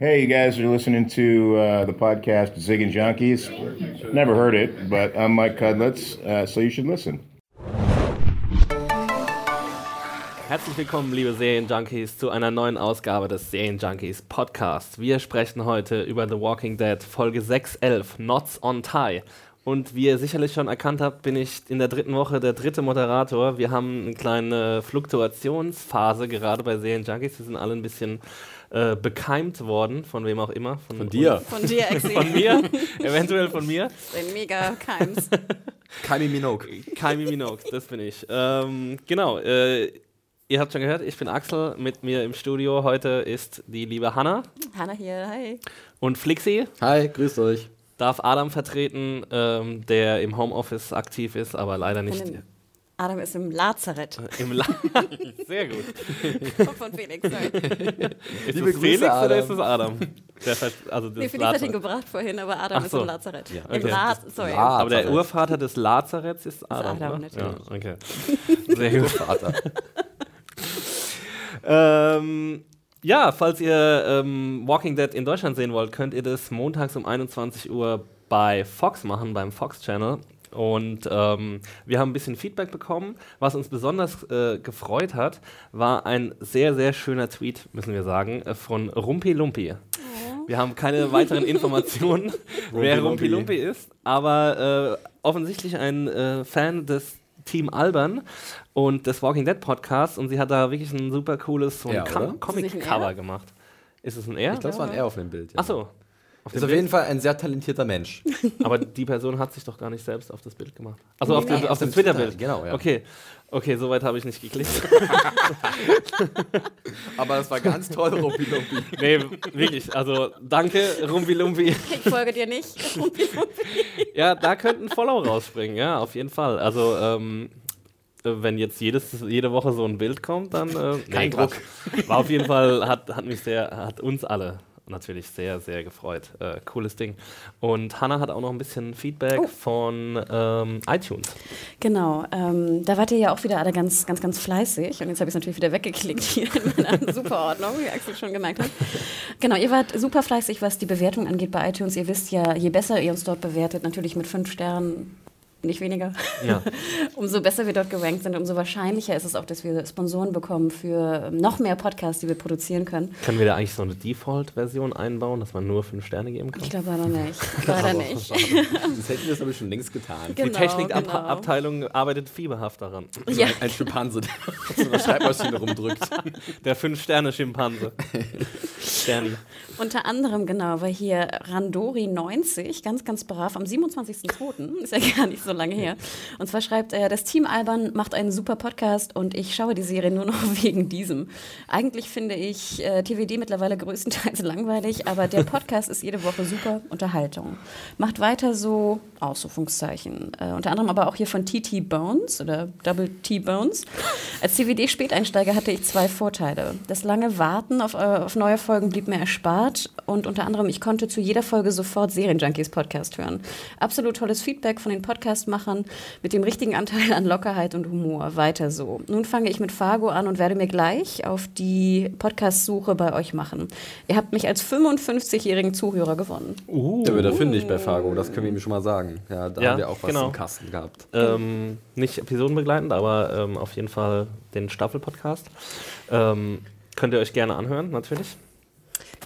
Hey, you guys are listening to uh, the podcast Ziggin Junkies. Never heard it, but I'm Mike Cudlitz, uh, so you should listen. Herzlich willkommen, liebe Serienjunkies, zu einer neuen Ausgabe des Serienjunkies Podcast. Wir sprechen heute über The Walking Dead Folge 611, Knots on Tie. Und wie ihr sicherlich schon erkannt habt, bin ich in der dritten Woche der dritte Moderator. Wir haben eine kleine Fluktuationsphase gerade bei Serienjunkies. Wir sind alle ein bisschen äh, bekeimt worden, von wem auch immer. Von, von dir. Von dir, Exi. Von mir, eventuell von mir. Ein mega Keims. Kaimi Minogue. Kaimi Minogue, das bin ich. Ähm, genau, äh, ihr habt schon gehört, ich bin Axel. Mit mir im Studio heute ist die liebe Hanna. Hanna hier, hi. Und Flixi. Hi, grüßt euch. Darf Adam vertreten, ähm, der im Homeoffice aktiv ist, aber leider nicht. Adam ist im Lazarett. Im La Sehr gut. Von Felix, sorry. Ist Liebe es Felix Adam. oder ist es Adam? Der, also das nee, Felix hat ihn gebracht vorhin, aber Adam so. ist im Lazarett. Ja. Okay. Im La sorry. Lazarett. Aber der Urvater des Lazaretts ist Adam. Ist Adam, ne? natürlich. Ja, okay. Sehr gut. Urvater. ähm, ja, falls ihr ähm, Walking Dead in Deutschland sehen wollt, könnt ihr das montags um 21 Uhr bei Fox machen, beim Fox Channel. Und ähm, wir haben ein bisschen Feedback bekommen. Was uns besonders äh, gefreut hat, war ein sehr, sehr schöner Tweet, müssen wir sagen, äh, von Rumpi Lumpi. Oh. Wir haben keine weiteren Informationen, wer Rumpi Lumpi ist, aber äh, offensichtlich ein äh, Fan des Team Albern und des Walking Dead Podcasts und sie hat da wirklich ein super cooles so ein Comic-Cover gemacht. Ist es ein R? Ich glaube, es war ein R auf dem Bild. Ja. Achso, auf ist auf jeden Fall ein sehr talentierter Mensch. Aber die Person hat sich doch gar nicht selbst auf das Bild gemacht. Also nee, auf, nee, dem, auf dem Twitter-Bild. Genau, ja. Okay. Okay, soweit habe ich nicht geklickt. Aber das war ganz toll, Rumpi Lumpi. Nee, wirklich. Also danke, Rumpi Lumpi. Ich folge dir nicht, Rumpi Lumpi. Ja, da könnte ein Follow rausspringen, ja, auf jeden Fall. Also, ähm, wenn jetzt jedes, jede Woche so ein Bild kommt, dann. Äh, Kein Druck. War auf jeden Fall, hat, hat mich sehr, hat uns alle natürlich sehr, sehr gefreut. Äh, cooles Ding. Und Hannah hat auch noch ein bisschen Feedback oh. von ähm, iTunes. Genau, ähm, da wart ihr ja auch wieder alle ganz, ganz, ganz fleißig. Und jetzt habe ich es natürlich wieder weggeklickt hier in meiner Superordnung, wie Axel schon gemerkt hat. Genau, ihr wart super fleißig, was die Bewertung angeht bei iTunes. Ihr wisst ja, je besser ihr uns dort bewertet, natürlich mit fünf Sternen nicht weniger. Ja. umso besser wir dort gerankt sind, umso wahrscheinlicher ist es auch, dass wir Sponsoren bekommen für noch mehr Podcasts, die wir produzieren können. Können wir da eigentlich so eine Default-Version einbauen, dass man nur fünf Sterne geben kann? Ich glaube leider nicht. leider nicht. das hätten wir es aber schon längst getan. Genau, die Technikabteilung genau. arbeitet fieberhaft daran. Ja. Ein, ein Schimpanse, der auf so einer Schreibmaschine rumdrückt. Der Fünf-Sterne-Schimpanse. Sterni. Unter anderem, genau, war hier Randori90, ganz, ganz brav, am 27.02., ist ja gar nicht so lange her. Und zwar schreibt er, das Team Alban macht einen super Podcast und ich schaue die Serie nur noch wegen diesem. Eigentlich finde ich äh, TVD mittlerweile größtenteils langweilig, aber der Podcast ist jede Woche super Unterhaltung. Macht weiter so, Ausrufungszeichen. Äh, unter anderem aber auch hier von TT Bones oder Double T Bones. Als TVD-Späteinsteiger hatte ich zwei Vorteile. Das lange Warten auf, äh, auf neue Folgen blieb mir erspart und unter anderem, ich konnte zu jeder Folge sofort Serienjunkies Podcast hören. Absolut tolles Feedback von den Podcastmachern mit dem richtigen Anteil an Lockerheit und Humor. Weiter so. Nun fange ich mit Fargo an und werde mir gleich auf die Podcast-Suche bei euch machen. Ihr habt mich als 55-jährigen Zuhörer gewonnen. Uh. Da wird er fündig bei Fargo, das können wir ihm schon mal sagen. Ja, da ja, haben wir auch was genau. im Kasten gehabt. Ähm, nicht episodenbegleitend, aber ähm, auf jeden Fall den Staffel-Podcast. Ähm, könnt ihr euch gerne anhören, natürlich.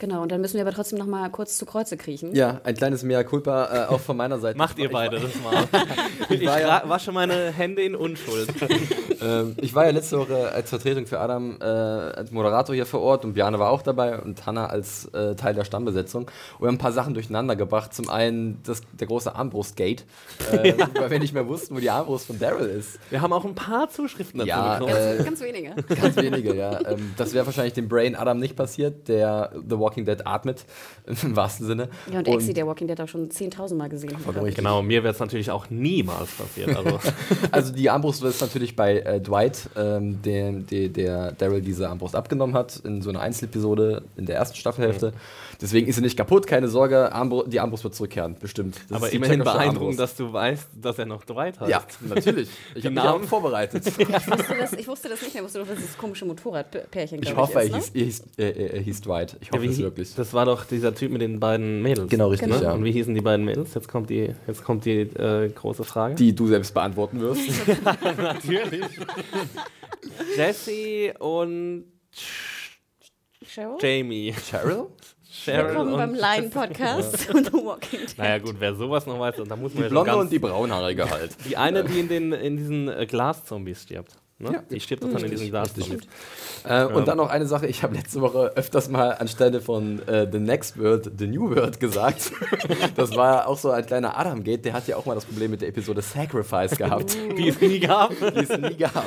Genau, und dann müssen wir aber trotzdem noch mal kurz zu Kreuze kriechen. Ja, ein kleines Mea Culpa äh, auch von meiner Seite. Macht ihr beide das mal. ich, ich ja wasche meine Hände in Unschuld. ähm, ich war ja letzte Woche als Vertretung für Adam äh, als Moderator hier vor Ort und Bjane war auch dabei und Hanna als äh, Teil der Stammbesetzung. Und wir haben ein paar Sachen durcheinander gebracht. Zum einen das, der große Armbrustgate, äh, ja. weil wir nicht mehr wussten, wo die Armbrust von Daryl ist. Wir haben auch ein paar Zuschriften dazu ja, bekommen. Ganz, ganz wenige. Ganz wenige, ja. Ähm, das wäre wahrscheinlich dem Brain Adam nicht passiert, der The Walking Dead atmet, im wahrsten Sinne. Ja, und, und Exi, der Walking Dead auch schon 10.000 Mal gesehen hat. Genau, mir wäre es natürlich auch niemals passiert. Also, also die Armbrust ist natürlich bei äh, Dwight, ähm, den, der, der Daryl diese Armbrust abgenommen hat, in so einer Einzelepisode in der ersten Staffelhälfte. Mhm. Deswegen ist sie nicht kaputt, keine Sorge, Armbr die Armbrust wird zurückkehren, bestimmt. Das Aber immerhin beeindruckend, dass du weißt, dass er noch Dwight hat. Ja, natürlich. Ich habe Namen vorbereitet. ich, wusste das, ich wusste das nicht mehr, ich wusste doch, dass dieses komische Motorradpärchen Ich hoffe, ist, er, hieß, ne? er, hieß, er, er hieß Dwight. Ich hoffe, ja, wie Wie- wirklich. Das war doch dieser Typ mit den beiden Mädels. Genau, richtig, Ne? ja. Und wie hießen die beiden Mädels? Jetzt kommt die, jetzt kommt die äh, große Frage. Die du selbst beantworten wirst. natürlich. Jessie und Cheryl? Jamie. Cheryl? Cheryl Willkommen beim und Lion-Podcast und The Walking Dead. Naja gut, wer sowas noch weiß, da muss man Die ja blonde ganz, und die braunhaarige halt. die eine, die in, den, in diesen äh, Glas-Zombies stirbt. Ne? Ja, die stirbt doch dann in diesen Glas-Zombies. Äh, Und dann noch eine Sache, ich habe letzte Woche öfters mal anstelle von äh, The Next Word The New Word gesagt. das war auch so ein kleiner Adam-Gate, der hat ja auch mal das Problem mit der Episode Sacrifice gehabt, Die es nie gab. die es nie gab.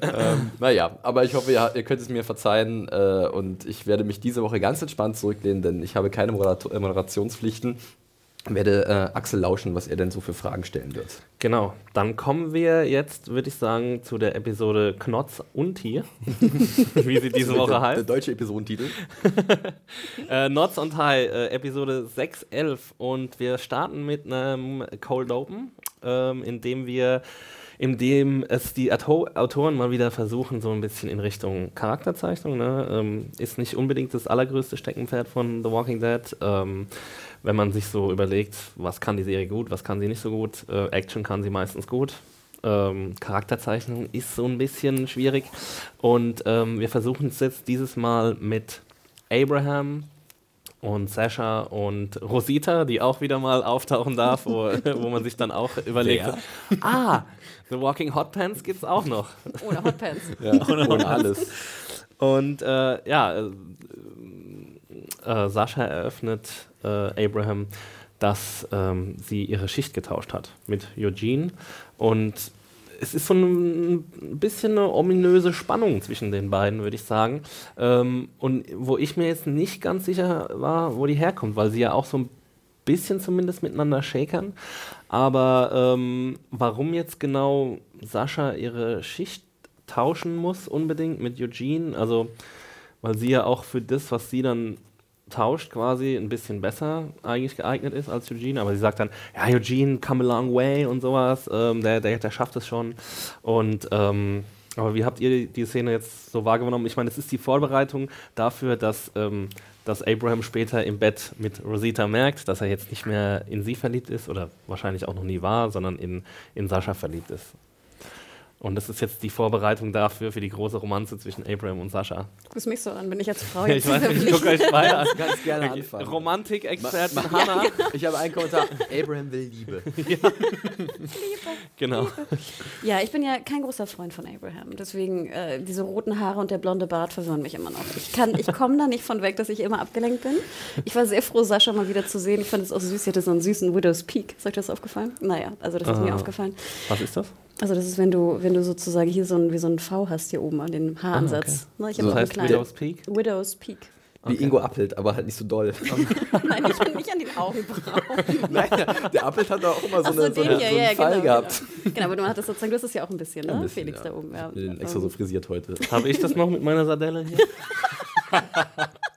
ähm, naja, aber ich hoffe, ihr, ihr könnt es mir verzeihen äh, und ich werde mich diese Woche ganz entspannt zurücklehnen, denn ich habe keine Moderator äh, Moderationspflichten. Werde äh, Axel lauschen, was er denn so für Fragen stellen wird. Genau, dann kommen wir jetzt, würde ich sagen, zu der Episode Knotz und Tier, wie sie diese Woche der, der heißt. deutsche Episodentitel. Äh, Knots und High, äh, Episode 6.11 und wir starten mit einem Cold Open, ähm, in dem wir in dem es die Auto Autoren mal wieder versuchen, so ein bisschen in Richtung Charakterzeichnung. Ne? Ähm, ist nicht unbedingt das allergrößte Steckenpferd von The Walking Dead. Ähm, wenn man sich so überlegt, was kann die Serie gut, was kann sie nicht so gut. Äh, Action kann sie meistens gut. Ähm, Charakterzeichnung ist so ein bisschen schwierig. Und ähm, wir versuchen es jetzt dieses Mal mit Abraham und Sasha und Rosita, die auch wieder mal auftauchen darf, wo, wo man sich dann auch überlegt, ah, The Walking Hot Pants gibt's auch noch. Ohne Hotpants. Ja, ohne alles. Und äh, ja, äh, äh, Sascha eröffnet äh, Abraham, dass ähm, sie ihre Schicht getauscht hat mit Eugene. Und es ist so ein bisschen eine ominöse Spannung zwischen den beiden, würde ich sagen. Ähm, und wo ich mir jetzt nicht ganz sicher war, wo die herkommt, weil sie ja auch so ein bisschen zumindest miteinander shakern. Aber ähm, warum jetzt genau Sascha ihre Schicht tauschen muss, unbedingt mit Eugene, also weil sie ja auch für das, was sie dann tauscht, quasi ein bisschen besser eigentlich geeignet ist als Eugene. Aber sie sagt dann, ja, Eugene, come a long way und sowas, ähm, der, der, der schafft es schon. Und ähm, aber wie habt ihr die, die Szene jetzt so wahrgenommen? Ich meine, es ist die Vorbereitung dafür, dass, ähm, dass Abraham später im Bett mit Rosita merkt, dass er jetzt nicht mehr in sie verliebt ist oder wahrscheinlich auch noch nie war, sondern in, in Sascha verliebt ist. Und das ist jetzt die Vorbereitung dafür, für die große Romanze zwischen Abraham und Sascha. Du guckst mich so an, bin ich als Frau ich jetzt weiß nicht, ich gucke euch beide an. Ganz gerne anfangen. Romantik-Experten Ma- ma- Hannah. Ich habe einen Kommentar. Abraham will Liebe. Genau. Ja, ich bin ja kein großer Freund von Abraham. Deswegen, äh, diese roten Haare und der blonde Bart verwirren mich immer noch. Ich, kann- ich komme da nicht von weg, dass ich immer abgelenkt bin. Ich war sehr froh, Sascha mal wieder zu sehen. Ich fand es auch süß. Sie hatte so einen süßen Widow's Peak. Ist euch das aufgefallen? Naja, also das ist mir Ah. aufgefallen. Was ist das? Also das ist, wenn du, wenn du sozusagen hier so ein, wie so ein V hast hier oben an den Haaransatz. Ne, ich habe Das auch einen heißt. Widow's Peak? Widow's Peak. Wie Ingo Appelt, aber halt nicht so doll. Nein, nicht, nicht an den Augenbrauen. Nein, der, Appelt hat auch immer so, Ach so, eine, so, eine, hier, so einen ja, Fall genau, gehabt. Genau. genau, aber du hattest sozusagen, du hast es ja auch ein bisschen, ne? Ein bisschen, Felix ja. da oben, ja. Ich bin extra so frisiert heute. Habe ich das noch mit meiner Sardelle hier?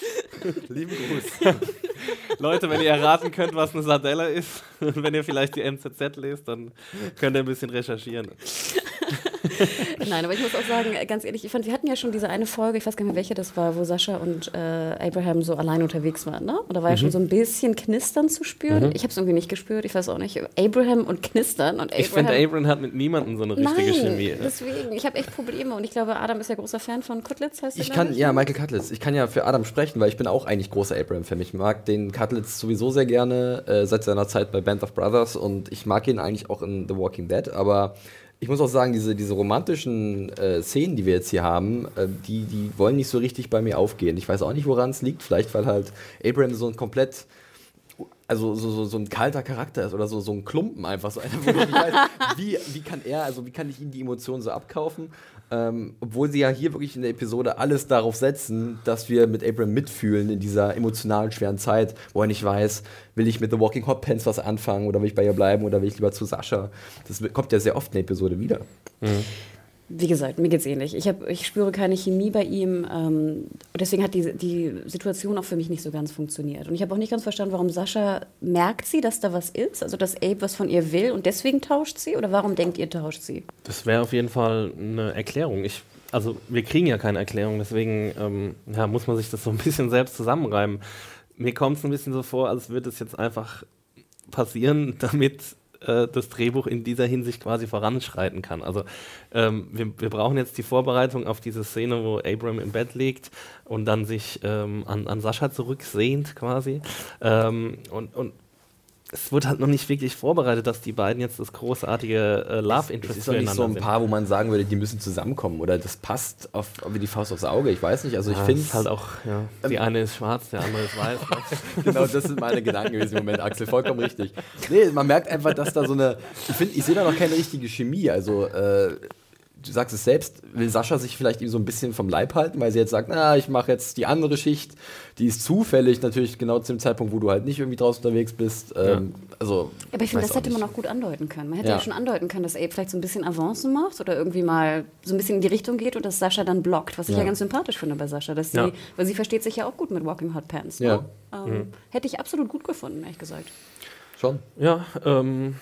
Lieben Gruß. Leute, wenn ihr erraten könnt, was eine Sardelle ist, und wenn ihr vielleicht die NZZ lest, dann könnt ihr ein bisschen recherchieren. Nein, aber ich muss auch sagen, ganz ehrlich, ich fand, wir hatten ja schon diese eine Folge, ich weiß gar nicht mehr, welche das war, wo Sascha und äh, Abraham so allein unterwegs waren, ne? Und da war ja Mhm. schon so ein bisschen Knistern zu spüren. Ich habe es irgendwie nicht gespürt, ich weiß auch nicht. Abraham und Knistern und Abraham. Ich finde, Abraham hat mit niemandem so eine richtige Nein, Chemie. deswegen, ich habe echt Probleme und ich glaube, Adam ist ja großer Fan von Cutlets, heißt der, Ich glaub kann, ja, Michael Cutlitz. Ich kann ja für Adam sprechen, weil ich bin auch eigentlich großer Abraham-Fan. Ich mag den Cutlitz sowieso sehr gerne, äh, seit seiner Zeit bei Band of Brothers und ich mag ihn eigentlich auch in The Walking Dead, aber ich muss auch sagen, diese, diese romantischen äh, Szenen, die wir jetzt hier haben, äh, die, die wollen nicht so richtig bei mir aufgehen. Ich weiß auch nicht, woran es liegt. Vielleicht, weil halt Abraham so ein komplett also so, so, so ein kalter Charakter ist oder so, so ein Klumpen einfach, so einer, wo ich nicht weiß, wie, wie kann er, also wie kann ich ihm die Emotionen so abkaufen, ähm, obwohl sie ja hier wirklich in der Episode alles darauf setzen, dass wir mit Abraham mitfühlen in dieser emotionalen, schweren Zeit, wo er nicht weiß, will ich mit The Walking Hot Pants was anfangen oder will ich bei ihr bleiben oder will ich lieber zu Sascha. Das kommt ja sehr oft in der Episode wieder. Wie gesagt, mir geht's ähnlich. Ich, hab, ich spüre keine Chemie bei ihm. Ähm, deswegen hat die, die Situation auch für mich nicht so ganz funktioniert. Und ich habe auch nicht ganz verstanden, warum Sascha merkt sie, dass da was ist, also dass Abe was von ihr will und deswegen tauscht sie? Oder warum denkt ihr, tauscht sie? Das wäre auf jeden Fall eine Erklärung. Ich also wir kriegen ja keine Erklärung, deswegen ähm, ja, muss man sich das so ein bisschen selbst zusammenreimen. Mir kommt es ein bisschen so vor, als würde es jetzt einfach passieren, damit äh, das Drehbuch in dieser Hinsicht quasi voranschreiten kann. Also ähm, wir, wir, brauchen jetzt die Vorbereitung auf diese Szene, wo Abram im Bett liegt und dann sich ähm, an, an Sascha zurücksehnt quasi. Ähm, und, und es wird halt noch nicht wirklich vorbereitet, dass die beiden jetzt das großartige äh, Love Interest sind. Es ist doch nicht so ein Paar, wo man sagen würde, die müssen zusammenkommen oder das passt auf, wie die Faust aufs Auge. Ich weiß nicht. Also ich ja, finde es halt auch. Ja. Die ähm, eine ist schwarz, der andere ist weiß. Ne? genau, das sind meine Gedanken gewesen im Moment, Axel. Vollkommen richtig. Nee, man merkt einfach, dass da so eine. Ich finde, ich sehe da noch keine richtige Chemie. Also äh, du sagst es selbst, will Sascha sich vielleicht ihm so ein bisschen vom Leib halten, weil sie jetzt sagt, na, ich mache jetzt die andere Schicht, die ist zufällig natürlich genau zu dem Zeitpunkt, wo du halt nicht irgendwie draußen unterwegs bist. Ähm, ja. also, Aber ich finde, das hätte nicht. man auch gut andeuten können. Man hätte ja. ja. schon andeuten können, dass Abe vielleicht so ein bisschen Avancen macht oder irgendwie mal so ein bisschen in die Richtung geht und dass Sascha dann blockt, was ich ja, ja ganz sympathisch finde bei Sascha, dass sie, weil sie versteht sich ja auch gut mit Walking Hot Pants. Ne? Ähm, mhm. Hätte ich absolut gut gefunden, ehrlich gesagt. Schon? Ja, ähm,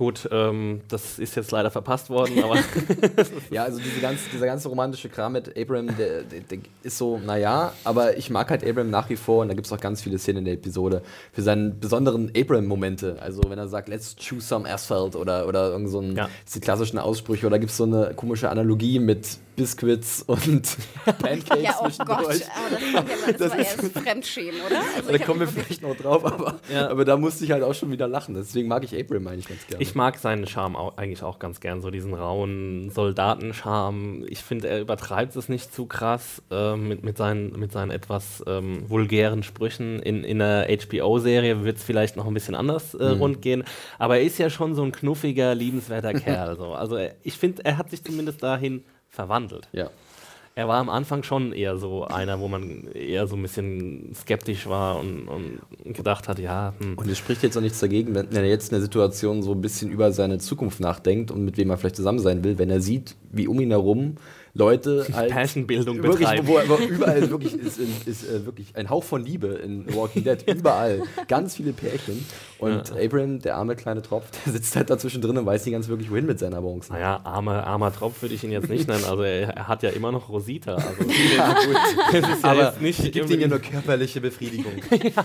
Gut, ähm, das ist jetzt leider verpasst worden, aber. ja, also diese ganze, dieser ganze romantische Kram mit Abram, der, der, der, ist so, naja, aber ich mag halt Abram nach wie vor und da gibt es auch ganz viele Szenen in der Episode für seine besonderen Abram-Momente. Also, wenn er sagt, let's choose some asphalt oder, oder irgend so ein, ja. die klassischen Aussprüche oder gibt es so eine komische Analogie mit Biscuits und Pancakes. ja, oh Gott, aber das, das, das war erst Fremdschämen, oder? Also da kommen wir vielleicht noch drauf, aber, ja. aber da musste ich halt auch schon wieder lachen. Deswegen mag ich Abram eigentlich ganz gerne. Ich mag seinen Charme auch, eigentlich auch ganz gern, so diesen rauen Soldatenscharme. Ich finde, er übertreibt es nicht zu krass äh, mit, mit, seinen, mit seinen etwas ähm, vulgären Sprüchen. In, in einer HBO-Serie wird es vielleicht noch ein bisschen anders äh, mhm. rund gehen, aber er ist ja schon so ein knuffiger, liebenswerter Kerl. So. Also ich finde, er hat sich zumindest dahin verwandelt. Ja. Er war am Anfang schon eher so einer, wo man eher so ein bisschen skeptisch war und, und gedacht hat, ja. Hm. Und es spricht jetzt auch nichts dagegen, wenn er jetzt in der Situation so ein bisschen über seine Zukunft nachdenkt und mit wem er vielleicht zusammen sein will, wenn er sieht, wie um ihn herum Leute halt Passionbildung wirklich, betreiben. Wo, wo überall wirklich ist, ist, ist äh, wirklich ein Hauch von Liebe in Walking Dead. Überall. Ganz viele Pärchen. Und ja. Abraham, der arme kleine Tropf, der sitzt halt dazwischen drin und weiß nicht ganz wirklich, wohin mit seiner Bronze. Naja, armer, armer Tropf würde ich ihn jetzt nicht nennen. Also er, er, hat ja immer noch Rosita. Also ja, gut. Das ist ja Aber nicht gibt ihm ja nur körperliche Befriedigung. ja.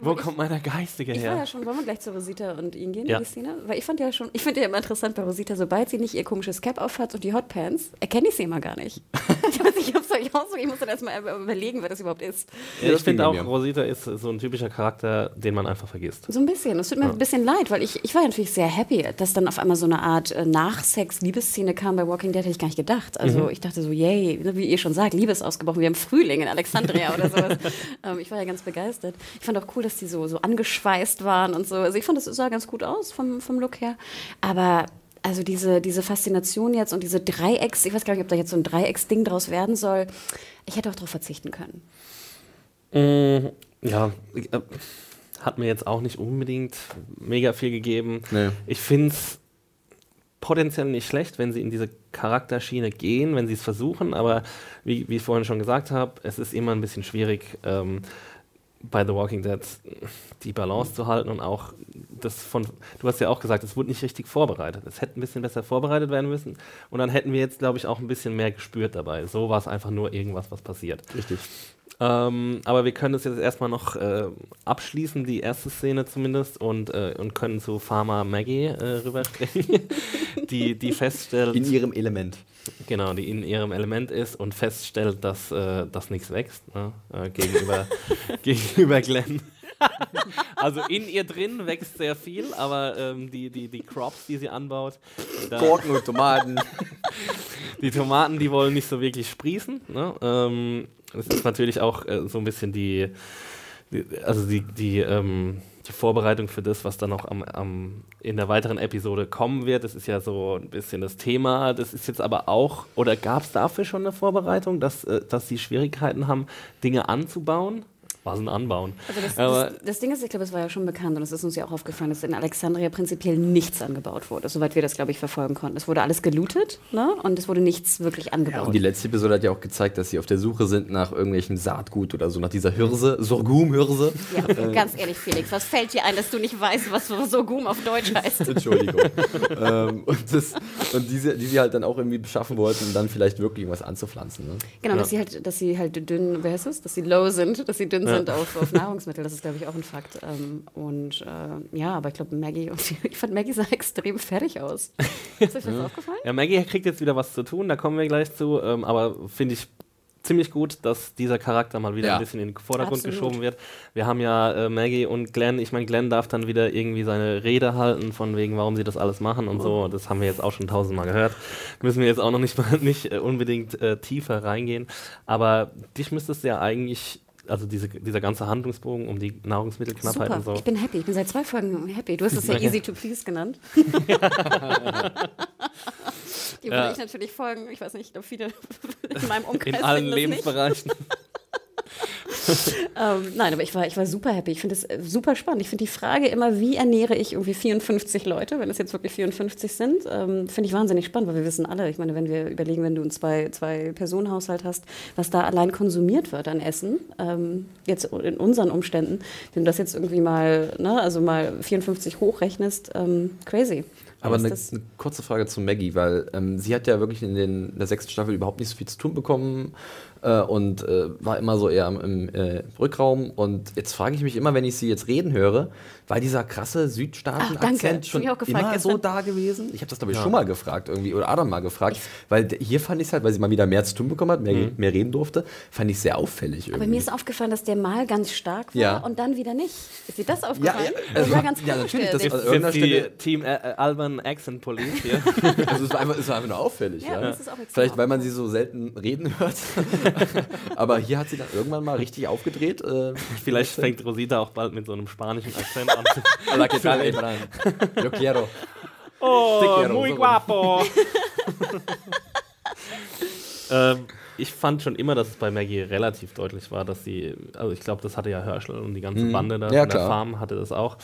Wo ich, kommt meine geistige her? Ich war ja schon, wollen wir gleich zu Rosita und ihn gehen, ja. die Szene? Weil ich fand ja schon, ich finde ja immer interessant bei Rosita, sobald sie nicht ihr komisches Cap aufhat und die Hotpants, erkenne ich sie immer immer gar nicht. ich weiß nicht, ob es euch auch so Ich muss dann erstmal überlegen, wer das überhaupt ist. Ja, ich finde auch, Rosita ist so ein typischer Charakter, den man einfach vergisst. So ein bisschen. Es tut mir ja. ein bisschen leid, weil ich, ich war natürlich sehr happy, dass dann auf einmal so eine Art äh, Nachsex-Liebesszene kam bei Walking Dead, hätte ich gar nicht gedacht. Also mhm. ich dachte so, yay, ne, wie ihr schon sagt, Liebe ist ausgebrochen, wir haben Frühling in Alexandria oder sowas. ähm, ich war ja ganz begeistert. Ich fand auch cool, dass die so, so angeschweißt waren und so. Also ich fand, das sah ganz gut aus vom, vom Look her. Aber also diese, diese Faszination jetzt und diese Dreiecks, ich weiß gar nicht, ob da jetzt so ein Dreiecksding draus werden soll. Ich hätte auch darauf verzichten können. Mm, ja, äh, hat mir jetzt auch nicht unbedingt mega viel gegeben. Nee. Ich finde es potenziell nicht schlecht, wenn sie in diese Charakterschiene gehen, wenn sie es versuchen, aber wie, wie ich vorhin schon gesagt habe, es ist immer ein bisschen schwierig, ähm, bei The Walking Dead die Balance zu halten und auch das von, du hast ja auch gesagt, es wurde nicht richtig vorbereitet. Es hätte ein bisschen besser vorbereitet werden müssen und dann hätten wir jetzt, glaube ich, auch ein bisschen mehr gespürt dabei. So war es einfach nur irgendwas, was passiert. Richtig. Ähm, aber wir können das jetzt erstmal noch äh, abschließen, die erste Szene zumindest, und, äh, und können zu Pharma Maggie äh, rüberspringen, die, die feststellt. In ihrem Element. Genau, die in ihrem Element ist und feststellt, dass, äh, dass nichts wächst ne? Äh, gegenüber, gegenüber Glenn. also in ihr drin wächst sehr viel, aber ähm, die, die, die Crops, die sie anbaut. Gurken und Tomaten. die Tomaten, die wollen nicht so wirklich sprießen. Ne? Ähm, das ist natürlich auch äh, so ein bisschen die, die also die, die, ähm, die Vorbereitung für das, was dann noch am, am, in der weiteren Episode kommen wird. Das ist ja so ein bisschen das Thema. Das ist jetzt aber auch, oder gab es dafür schon eine Vorbereitung, dass, äh, dass sie Schwierigkeiten haben, Dinge anzubauen? Was ein Anbauen. Also das, Aber das, das Ding ist, ich glaube, es war ja schon bekannt und es ist uns ja auch aufgefallen, dass in Alexandria prinzipiell nichts angebaut wurde, soweit wir das, glaube ich, verfolgen konnten. Es wurde alles gelootet ne? und es wurde nichts wirklich angebaut. Und die letzte Episode hat ja auch gezeigt, dass sie auf der Suche sind nach irgendwelchem Saatgut oder so, nach dieser Hirse, Sorghum-Hirse. ja, ganz ehrlich, Felix, was fällt dir ein, dass du nicht weißt, was Sorghum auf Deutsch heißt? Entschuldigung. ähm, und das, und diese, die sie halt dann auch irgendwie beschaffen wollten, um dann vielleicht wirklich irgendwas anzupflanzen. Ne? Genau, Ja. dass sie halt, dass sie halt dünn, wer heißt es? Dass sie low sind, dass sie dünn sind auf, auf Nahrungsmittel. Das ist, glaube ich, auch ein Fakt. Ähm, und äh, ja, aber ich glaube, Maggie, und die, ich fand Maggie sah extrem fertig aus. Ist euch das aufgefallen? Ja, Maggie kriegt jetzt wieder was zu tun, da kommen wir gleich zu. Ähm, aber finde ich ziemlich gut, dass dieser Charakter mal wieder Ja. ein bisschen in den Vordergrund Absolut. geschoben wird. Wir haben ja äh, Maggie und Glenn. Ich meine, Glenn darf dann wieder irgendwie seine Rede halten, von wegen, warum sie das alles machen und so. Das haben wir jetzt auch schon tausendmal gehört. Müssen wir jetzt auch noch nicht, mal, nicht äh, unbedingt äh, tiefer reingehen. Aber dich müsstest du ja eigentlich. Also diese, dieser ganze Handlungsbogen um die Nahrungsmittelknappheit Super, und so. ich bin happy. Ich bin seit zwei Folgen happy. Du hast es ja easy to please genannt. Die würde Ja. ich natürlich folgen. Ich weiß nicht, ich glaube, viele in meinem Umkreis In allen finden das nicht. Lebensbereichen. Ähm, nein, aber ich war, ich war super happy. Ich finde es äh, super spannend. Ich finde die Frage immer, wie ernähre ich irgendwie 54 Leute, wenn es jetzt wirklich 54 sind, ähm, finde ich wahnsinnig spannend, weil wir wissen alle, ich meine, wenn wir überlegen, wenn du einen zwei, zwei Personenhaushalt hast, was da allein konsumiert wird an Essen, ähm, jetzt in unseren Umständen, wenn du das jetzt irgendwie mal, ne, also mal 54 hochrechnest, ähm, crazy. Aber eine, eine kurze Frage zu Maggie, weil ähm, sie hat ja wirklich in, den, in der sechsten Staffel überhaupt nicht so viel zu tun bekommen äh, und äh, war immer so eher im, im äh, Rückraum. Und jetzt frage ich mich immer, wenn ich sie jetzt reden höre, war dieser krasse. Südstaaten-Akzent schon gefragt immer so gestern. da gewesen? Ich habe das, glaube ich, schon mal gefragt irgendwie oder Adam mal gefragt, weil hier fand ich es halt, weil sie mal wieder mehr zu tun bekommen hat, mehr, Mhm. mehr reden durfte, fand ich sehr auffällig irgendwie. Aber mir ist aufgefallen, dass der mal ganz stark war Ja. und dann wieder nicht. Ist dir das ja, aufgefallen? ja, Das also, war ganz ja, natürlich. Das, also, Ist irgendeiner Stelle, Team äh, äh, Alban Accent Police hier. Also es war einfach, es war einfach nur auffällig. Ja, Ja, Vielleicht, weil man sie so selten reden hört. Aber hier hat sie dann irgendwann mal richtig aufgedreht. Äh, Vielleicht fängt Rosita auch bald mit so einem spanischen Akzent an. Hola, ¿qué tal, Abraham? Yo quiero. oh, muy guapo. ähm, ich fand schon immer, dass es bei Maggie relativ deutlich war, dass sie, also ich glaube, das hatte ja Herschel und die ganze Bande da Mhm. Ja, der. Farm hatte das auch.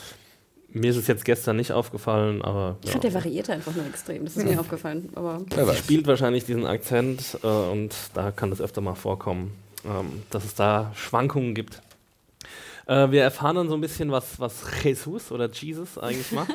Mir ist es jetzt gestern nicht aufgefallen, aber Ich ja. fand, der variierte einfach nur extrem. Das ist mir aufgefallen. Aber weiß. spielt wahrscheinlich diesen Akzent äh, und da kann das öfter mal vorkommen, ähm, dass es da Schwankungen gibt. Äh, wir erfahren dann so ein bisschen, was, was Jesus oder Jesus eigentlich macht.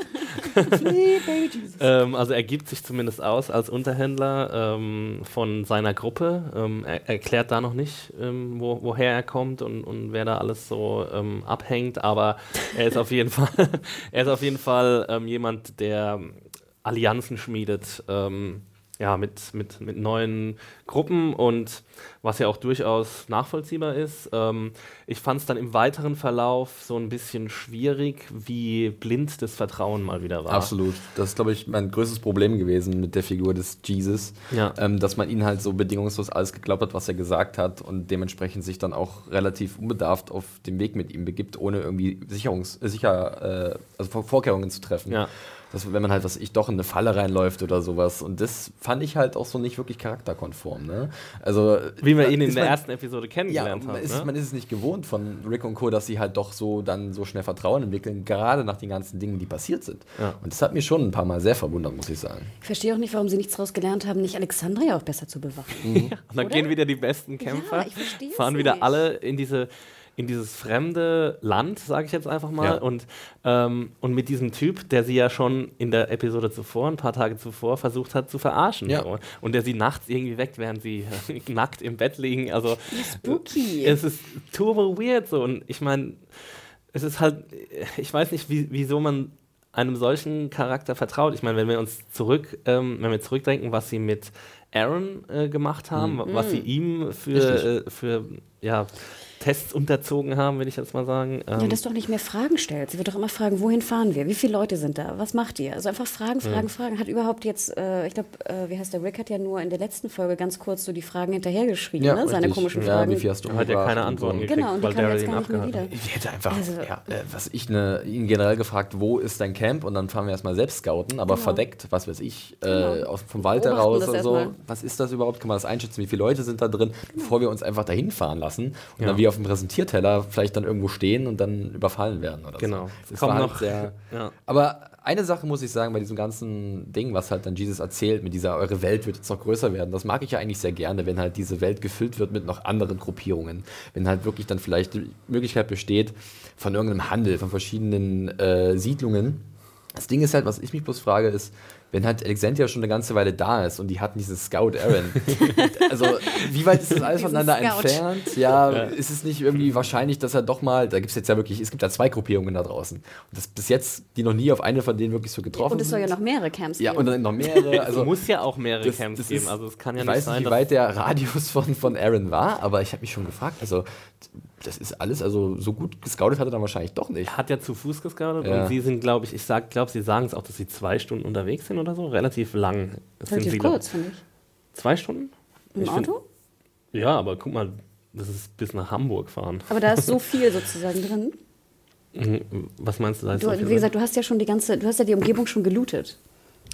ähm, also er gibt sich zumindest aus als Unterhändler ähm, von seiner Gruppe. Ähm, er erklärt da noch nicht, ähm, wo, woher er kommt und, und wer da alles so ähm, abhängt, aber er ist auf jeden Fall, er ist auf jeden Fall ähm, jemand, der Allianzen schmiedet. Ähm, ja, mit, mit, mit neuen Gruppen und was ja auch durchaus nachvollziehbar ist. Ähm, ich fand es dann im weiteren Verlauf so ein bisschen schwierig, wie blind das Vertrauen mal wieder war. Absolut. Das ist, glaube ich, mein größtes Problem gewesen mit der Figur des Jesus. Ja. Ähm, dass man ihn halt so bedingungslos alles geglaubt hat, was er gesagt hat und dementsprechend sich dann auch relativ unbedarft auf den Weg mit ihm begibt, ohne irgendwie Sicherungs äh, sicher, äh, also Vor- Vorkehrungen zu treffen. Ja. Dass, wenn man halt, was ich, doch in eine Falle reinläuft oder sowas. Und das fand ich halt auch so nicht wirklich charakterkonform. Ne? Also, Wie wir ihn in der man- ersten Episode ja, kennengelernt man haben. ist, ne? man ist es nicht gewohnt von Rick und Co., dass sie halt doch so dann so schnell Vertrauen entwickeln, gerade nach den ganzen Dingen, die passiert sind. Ja. Und das hat mich schon ein paar Mal sehr verwundert, muss ich sagen. ich verstehe auch nicht, warum sie nichts daraus gelernt haben, nicht Alexandria auch besser zu bewachen. Und dann Oder? gehen wieder die besten Kämpfer, Ja, fahren wieder nicht. alle in diese in dieses fremde Land, sage ich jetzt einfach mal, Ja. und, ähm, und mit diesem Typ, der sie ja schon in der Episode zuvor, ein paar Tage zuvor, versucht hat zu verarschen. Ja. So. Und der sie nachts irgendwie weckt, während sie nackt im Bett liegen. Also Spooky. es ist turbo weird so. Und ich meine, es ist halt, ich weiß nicht, wie, wieso man einem solchen Charakter vertraut. Ich meine, wenn wir uns zurück, ähm, wenn wir zurückdenken, was sie mit Aaron äh, gemacht haben, was sie ihm für, äh, für ja, Tests unterzogen haben, will ich jetzt mal sagen. Ja, Ähm, dass du auch nicht mehr Fragen stellst. Sie wird doch immer fragen, wohin fahren wir? Wie viele Leute sind da? Was macht ihr? Also einfach Fragen, Fragen, Fragen. Hat überhaupt jetzt, äh, ich glaube, äh, wie heißt der Rick hat ja nur in der letzten Folge ganz kurz so die Fragen hinterhergeschrieben, ne? seine richtig. komischen ja, Fragen. Wie viel hast du Er hat ja keine Antworten gekriegt, Genau, und die weil nicht mehr abgehört hat. wieder. Ich hätte einfach, Also- ja, äh, was ich ne, ihn generell gefragt, wo ist dein Camp? Und dann fahren wir erstmal selbst scouten, aber Genau. verdeckt, was weiß ich, äh, Genau. aus, vom Wald heraus und so. erstmal. Was ist das überhaupt? Kann man das einschätzen? Wie viele Leute sind da drin? Bevor wir uns einfach dahin fahren lassen und Ja. dann auf dem Präsentierteller vielleicht dann irgendwo stehen und dann überfallen werden oder Genau. so. Das Kommt war noch- halt sehr, Ja. aber eine Sache muss ich sagen, bei diesem ganzen Ding, was halt dann Jesus erzählt, mit dieser, eure Welt wird jetzt noch größer werden, das mag ich ja eigentlich sehr gerne, wenn halt diese Welt gefüllt wird mit noch anderen Gruppierungen. Wenn halt wirklich dann vielleicht die Möglichkeit besteht, von irgendeinem Handel, von verschiedenen äh, Siedlungen. Das Ding ist halt, was ich mich bloß frage, ist, wenn halt Alexandria schon eine ganze Weile da ist und die hatten diesen Scout Aaron. also, wie weit ist das alles voneinander Scout. entfernt? Ja, ist es nicht irgendwie wahrscheinlich, dass er doch mal, da gibt es jetzt ja wirklich, es gibt ja zwei Gruppierungen da draußen. Und das bis jetzt, die noch nie auf eine von denen wirklich so getroffen Und es soll ja noch mehrere Camps Ja, geben. und dann noch mehrere. Also, es muss ja auch mehrere das- Camps das geben. ist- Also es kann ja ich nicht weiß sein, nicht, wie weit der Radius von, von Aaron war, aber ich habe mich schon gefragt, also das ist alles, also so gut gescoutet hat er dann wahrscheinlich doch nicht. er hat ja zu Fuß gescoutet Ja. und sie sind, glaube ich, ich sag, glaube, sie sagen es auch, dass sie zwei Stunden unterwegs sind oder so. Relativ lang sind Relativ sie. glaub- kurz, finde ich. Zwei Stunden? Im Ich find- Auto? Ja, aber guck mal, das ist bis nach Hamburg fahren. Aber da ist so viel sozusagen drin. Mhm. Was meinst du da? ist Du, so wie gesagt, du hast ja schon die ganze, du hast ja die Umgebung schon gelootet.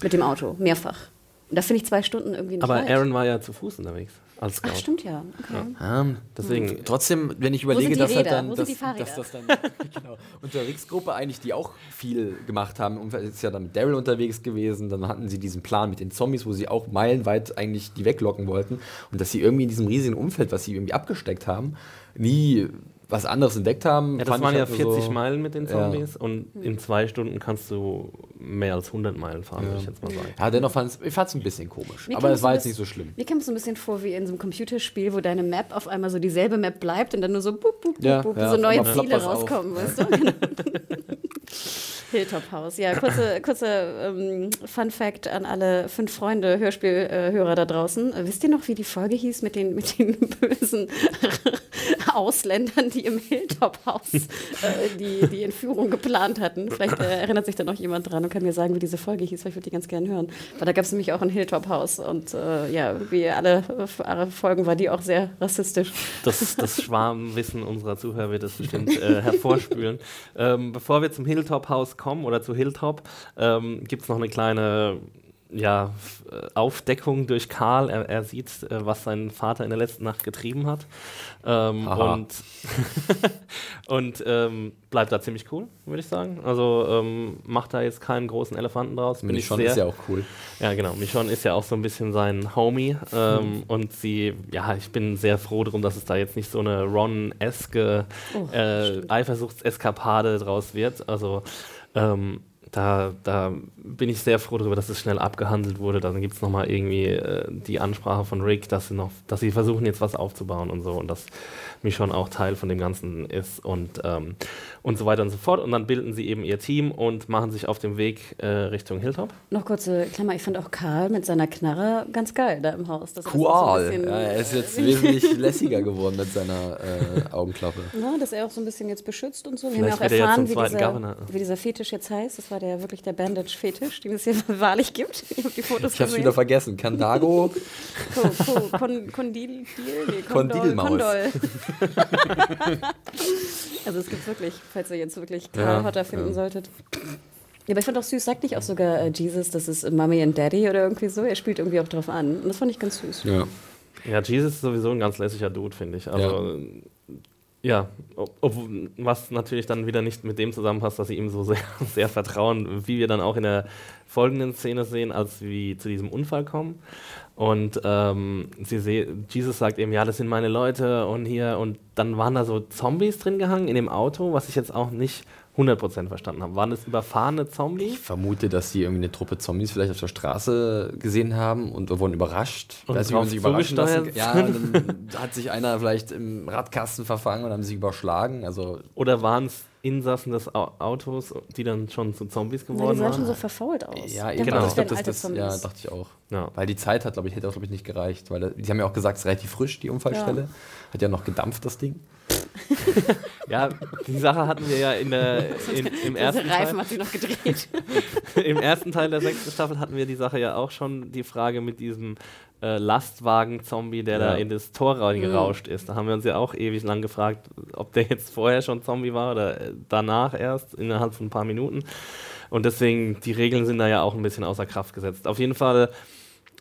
Mit dem Auto, mehrfach. Und da finde ich zwei Stunden irgendwie nicht aber weit. Aaron war ja zu Fuß unterwegs als Scout. Ach, stimmt ja. Okay. Ähm, Deswegen, Trotzdem, wenn ich überlege, dass halt dann, dass, dass das dann genau, Unterwegsgruppe eigentlich, die auch viel gemacht haben, und ist ja dann mit Daryl unterwegs gewesen, dann hatten sie diesen Plan mit den Zombies, wo sie auch meilenweit eigentlich die weglocken wollten und dass sie irgendwie in diesem riesigen Umfeld, was sie irgendwie abgesteckt haben, nie was anderes entdeckt haben. ja, das fand ich waren ja halt nur 40 so, Meilen mit den Ja. Zombies und in zwei Stunden kannst du mehr als 100 Meilen fahren, würde ich jetzt mal sagen. Ja, dennoch fand ich fand es ein bisschen komisch, Mir aber es war jetzt nicht so schlimm. Mir kam es so ein bisschen vor wie in so einem Computerspiel, wo deine Map auf einmal so dieselbe Map bleibt und dann nur so bup, bup, bup, Ja, bup, ja, so neue Ziele rauskommen, weißt du? Hilltop House. Ja, kurze, kurze ähm, Fun Fact an alle fünf Freunde Hörspielhörer da draußen. Äh, wisst ihr noch, wie die Folge hieß mit den, mit den bösen Ausländern, die im Hilltop House äh, die, die Entführung geplant hatten? Vielleicht äh, erinnert sich da noch jemand dran und kann mir sagen, wie diese Folge hieß, weil ich würde die ganz gerne hören. Weil da gab es nämlich auch ein Hilltop House und äh, ja, wie alle, alle Folgen war die auch sehr rassistisch. Das, das Schwarmwissen unserer Zuhörer wird das bestimmt äh, hervorspülen. Ähm, bevor wir zum Hilltop-Haus kommen oder zu Hilltop, ähm, gibt es noch eine kleine ja, Aufdeckung durch Karl. Er, er sieht, äh, was sein Vater in der letzten Nacht getrieben hat. Ähm, und und ähm, bleibt da ziemlich cool, würde ich sagen. Also ähm, macht da jetzt keinen großen Elefanten draus. Bin ich Schon sehr, ist ja auch cool. ja, genau. Michonne ist ja auch so ein bisschen sein Homie. Ähm, Und sie, ja, ich bin sehr froh darum, dass es da jetzt nicht so eine Ron-eske Oh, äh, Eifersuchtseskapade draus wird. Also, ähm, da, da bin ich sehr froh darüber, dass es schnell abgehandelt wurde. Dann gibt es nochmal irgendwie äh, die Ansprache von Rick, dass sie, noch, dass sie versuchen, jetzt was aufzubauen und so. Und dass Michonne auch Teil von dem Ganzen ist und, ähm, und so weiter und so fort. Und dann bilden sie eben ihr Team und machen sich auf dem Weg äh, Richtung Hilltop. Noch kurze Klammer, ich fand auch Karl mit seiner Knarre ganz geil da im Haus. er das so Cool. ein bisschen, ja, er ist jetzt wesentlich lässiger geworden mit seiner äh, Augenklappe. Na, dass er auch so ein bisschen jetzt beschützt und so. Wir Vielleicht haben ja auch er erfahren, wie dieser, Governor. wie dieser Fetisch jetzt heißt. Das war der wirklich der Bandage-Fetisch, den es hier wahrlich gibt. Ich habe die Fotos Ich hab's gesehen. wieder vergessen. Kandago. Ko, ko, kon, Kondil, nee, Kondol, Kondilmaus. Kondol. also es gibt wirklich, falls ihr jetzt wirklich Karl Ja, Hotter finden ja. solltet. Ja, aber ich fand auch süß, sagt nicht auch sogar äh, Jesus, das ist Mommy and Daddy oder irgendwie so. Er spielt irgendwie auch drauf an. Und das fand ich ganz süß. Ja. Ja, Jesus ist sowieso ein ganz lässiger Dude, finde ich. Also, ja, ob, ob, was natürlich dann wieder nicht mit dem zusammenpasst, dass sie ihm so sehr, sehr vertrauen, wie wir dann auch in der folgenden Szene sehen, als wir zu diesem Unfall kommen. Und ähm, sie seh, Jesus sagt eben, ja, das sind meine Leute und hier, und dann waren da so Zombies drin gehangen in dem Auto, was ich jetzt auch nicht 100% verstanden habe. Waren das überfahrene Zombies? Ich vermute, dass sie irgendwie eine Truppe Zombies vielleicht auf der Straße gesehen haben und wurden überrascht. Und Weiß nicht, wie sich überraschen lassen Ja, dann hat sich einer vielleicht im Radkasten verfangen und haben sich überschlagen. Also Oder waren es Insassen des Au- Autos, die dann schon zu Zombies Na, die geworden sahen schon waren? so verfault aus. ja, Ich eben. dachte, Genau. Das ich alte das, das ja, Zombies. dachte ich auch. Ja. Weil die Zeit hat, glaube ich, hätte auch, glaube ich, nicht gereicht. Weil die haben ja auch gesagt, es ist relativ frisch, die Unfallstelle. Hat ja noch gedampft, das Ding. Ja, die Sache hatten wir ja in der, in, im, ersten Diese Reifen Teil, hat sie noch gedreht. im ersten Teil der sechsten Staffel hatten wir die Sache ja auch schon, die Frage mit diesem äh, Lastwagen-Zombie, der da Ja. in das Tor reingerauscht ist. Da haben wir uns ja auch ewig lang gefragt, ob der jetzt vorher schon Zombie war oder äh, danach erst, innerhalb von ein paar Minuten. Und deswegen, die Regeln sind da ja auch ein bisschen außer Kraft gesetzt. Auf jeden Fall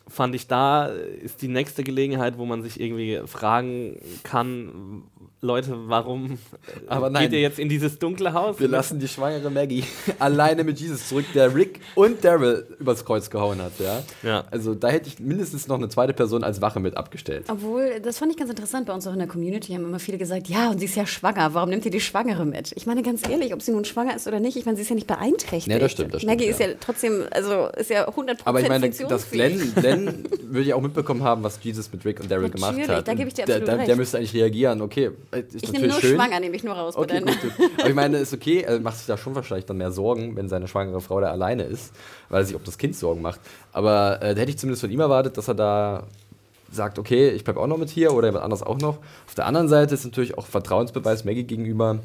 fand ich, da ist die nächste Gelegenheit, wo man sich irgendwie fragen kann, Leute, warum Aber nein. geht ihr jetzt in dieses dunkle Haus? Wir lassen die schwangere Maggie alleine mit Jesus zurück, der Rick und Daryl übers Kreuz gehauen hat, ja. Ja. Also da hätte ich mindestens noch eine zweite Person als Wache mit abgestellt. Obwohl, das fand ich ganz interessant. Bei uns auch in der Community haben immer viele gesagt, ja, und sie ist ja schwanger. Warum nimmt ihr die Schwangere mit? Ich meine, ganz ehrlich, ob sie nun schwanger ist oder nicht, ich meine, sie ist ja nicht beeinträchtigt. Ja, das stimmt, das stimmt, Maggie ja. ist ja trotzdem, also ist ja 100% Aber ich meine, dass funktionsfähig. Glenn, Glenn würde ja auch mitbekommen haben, was Jesus mit Rick und Daryl gemacht Natürlich, hat. da gebe ich dir der, absolut der, der recht. müsste eigentlich reagieren. Okay, ist Ich nehme nur schön. schwanger, nehme ich nur raus. Okay, gut, gut. Aber ich meine, ist okay, er macht sich da schon wahrscheinlich dann mehr Sorgen, wenn seine schwangere Frau da alleine ist, weil er sich um das Kind Sorgen macht. Aber äh, da hätte ich zumindest von ihm erwartet, dass er da sagt, okay, ich bleibe auch noch mit hier oder jemand anderes auch noch. Auf der anderen Seite ist natürlich auch Vertrauensbeweis Maggie gegenüber.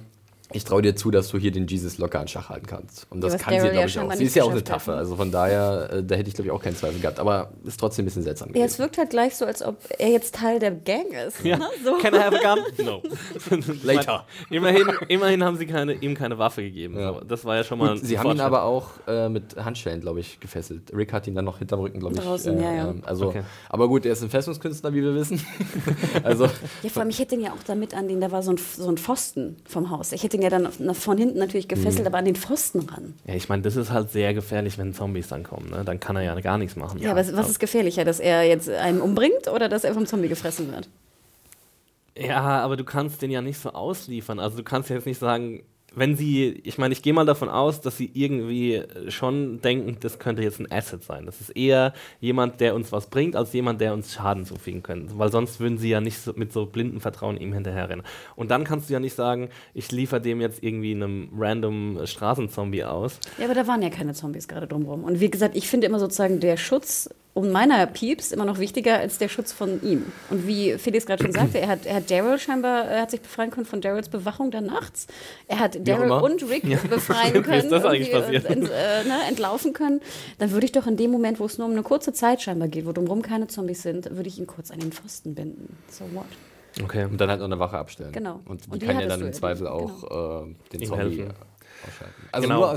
Ich traue dir zu, dass du hier den Jesus locker an Schach halten kannst. Und das Ja, kann sie, Daryl ja glaube ich, auch. Sie ist ja auch eine Taffe. ne? Also von daher, äh, da hätte ich, glaube ich, auch keinen Zweifel gehabt. Aber ist trotzdem ein bisschen seltsam Ja, gewesen. es wirkt halt gleich so, als ob er jetzt Teil der Gang ist. Ja. Ne? So. Can I have a gun? No. Later. immerhin, immerhin haben sie keine, ihm keine Waffe gegeben. Ja. So, das war ja schon mal Gut, sie ein haben ihn Fortschritt. aber auch äh, mit Handschellen, glaube ich, gefesselt. Rick hat ihn dann noch hinterm Rücken, glaube ich. Draußen, äh, ja, ja. ähm, Also, Okay. Aber gut, er ist ein Festungskünstler, wie wir wissen. also, Ja, vor allem, ich hätte ihn ja auch damit an den, da war so ein, so ein Pfosten vom Haus. Ich hätte ihn ja dann von hinten natürlich gefesselt, aber an den Pfosten ran. Ja, ich meine, das ist halt sehr gefährlich, wenn Zombies dann kommen. Ne? Dann kann er ja gar nichts machen. Ja, was, was ist gefährlicher, dass er jetzt einen umbringt oder dass er vom Zombie gefressen wird? Ja, aber du kannst den ja nicht so ausliefern. Also du kannst ja jetzt nicht sagen, wenn sie, ich meine, ich gehe mal davon aus, dass sie irgendwie schon denken, das könnte jetzt ein Asset sein. Das ist eher jemand, der uns was bringt, als jemand, der uns Schaden zufügen könnte. Weil sonst würden sie ja nicht so, mit so blindem Vertrauen ihm hinterherrennen. Und dann kannst du ja nicht sagen, ich liefere dem jetzt irgendwie einem random Straßenzombie aus. Ja, aber da waren ja keine Zombies gerade drumherum. Und wie gesagt, ich finde immer sozusagen der Schutz um meiner Pieps immer noch wichtiger als der Schutz von ihm. Und wie Felix gerade schon sagte, er hat, er hat Daryl scheinbar, er hat sich befreien können von Daryls Bewachung dann nachts. Er hat Daryl und Rick befreien Wie können, ist das eigentlich irgendwie, passiert? äh, ent, äh, ne, entlaufen können. Dann würde ich doch in dem Moment, wo es nur um eine kurze Zeit scheinbar geht, wo drumherum keine Zombies sind, würde ich ihn kurz an den Pfosten binden. So what? Okay. und dann halt noch eine Wache abstellen. Genau. Und die, Und die kann ja dann im ja, Zweifel genau. auch äh, den Ihm Zombie helfen. ausschalten. Also Genau. nur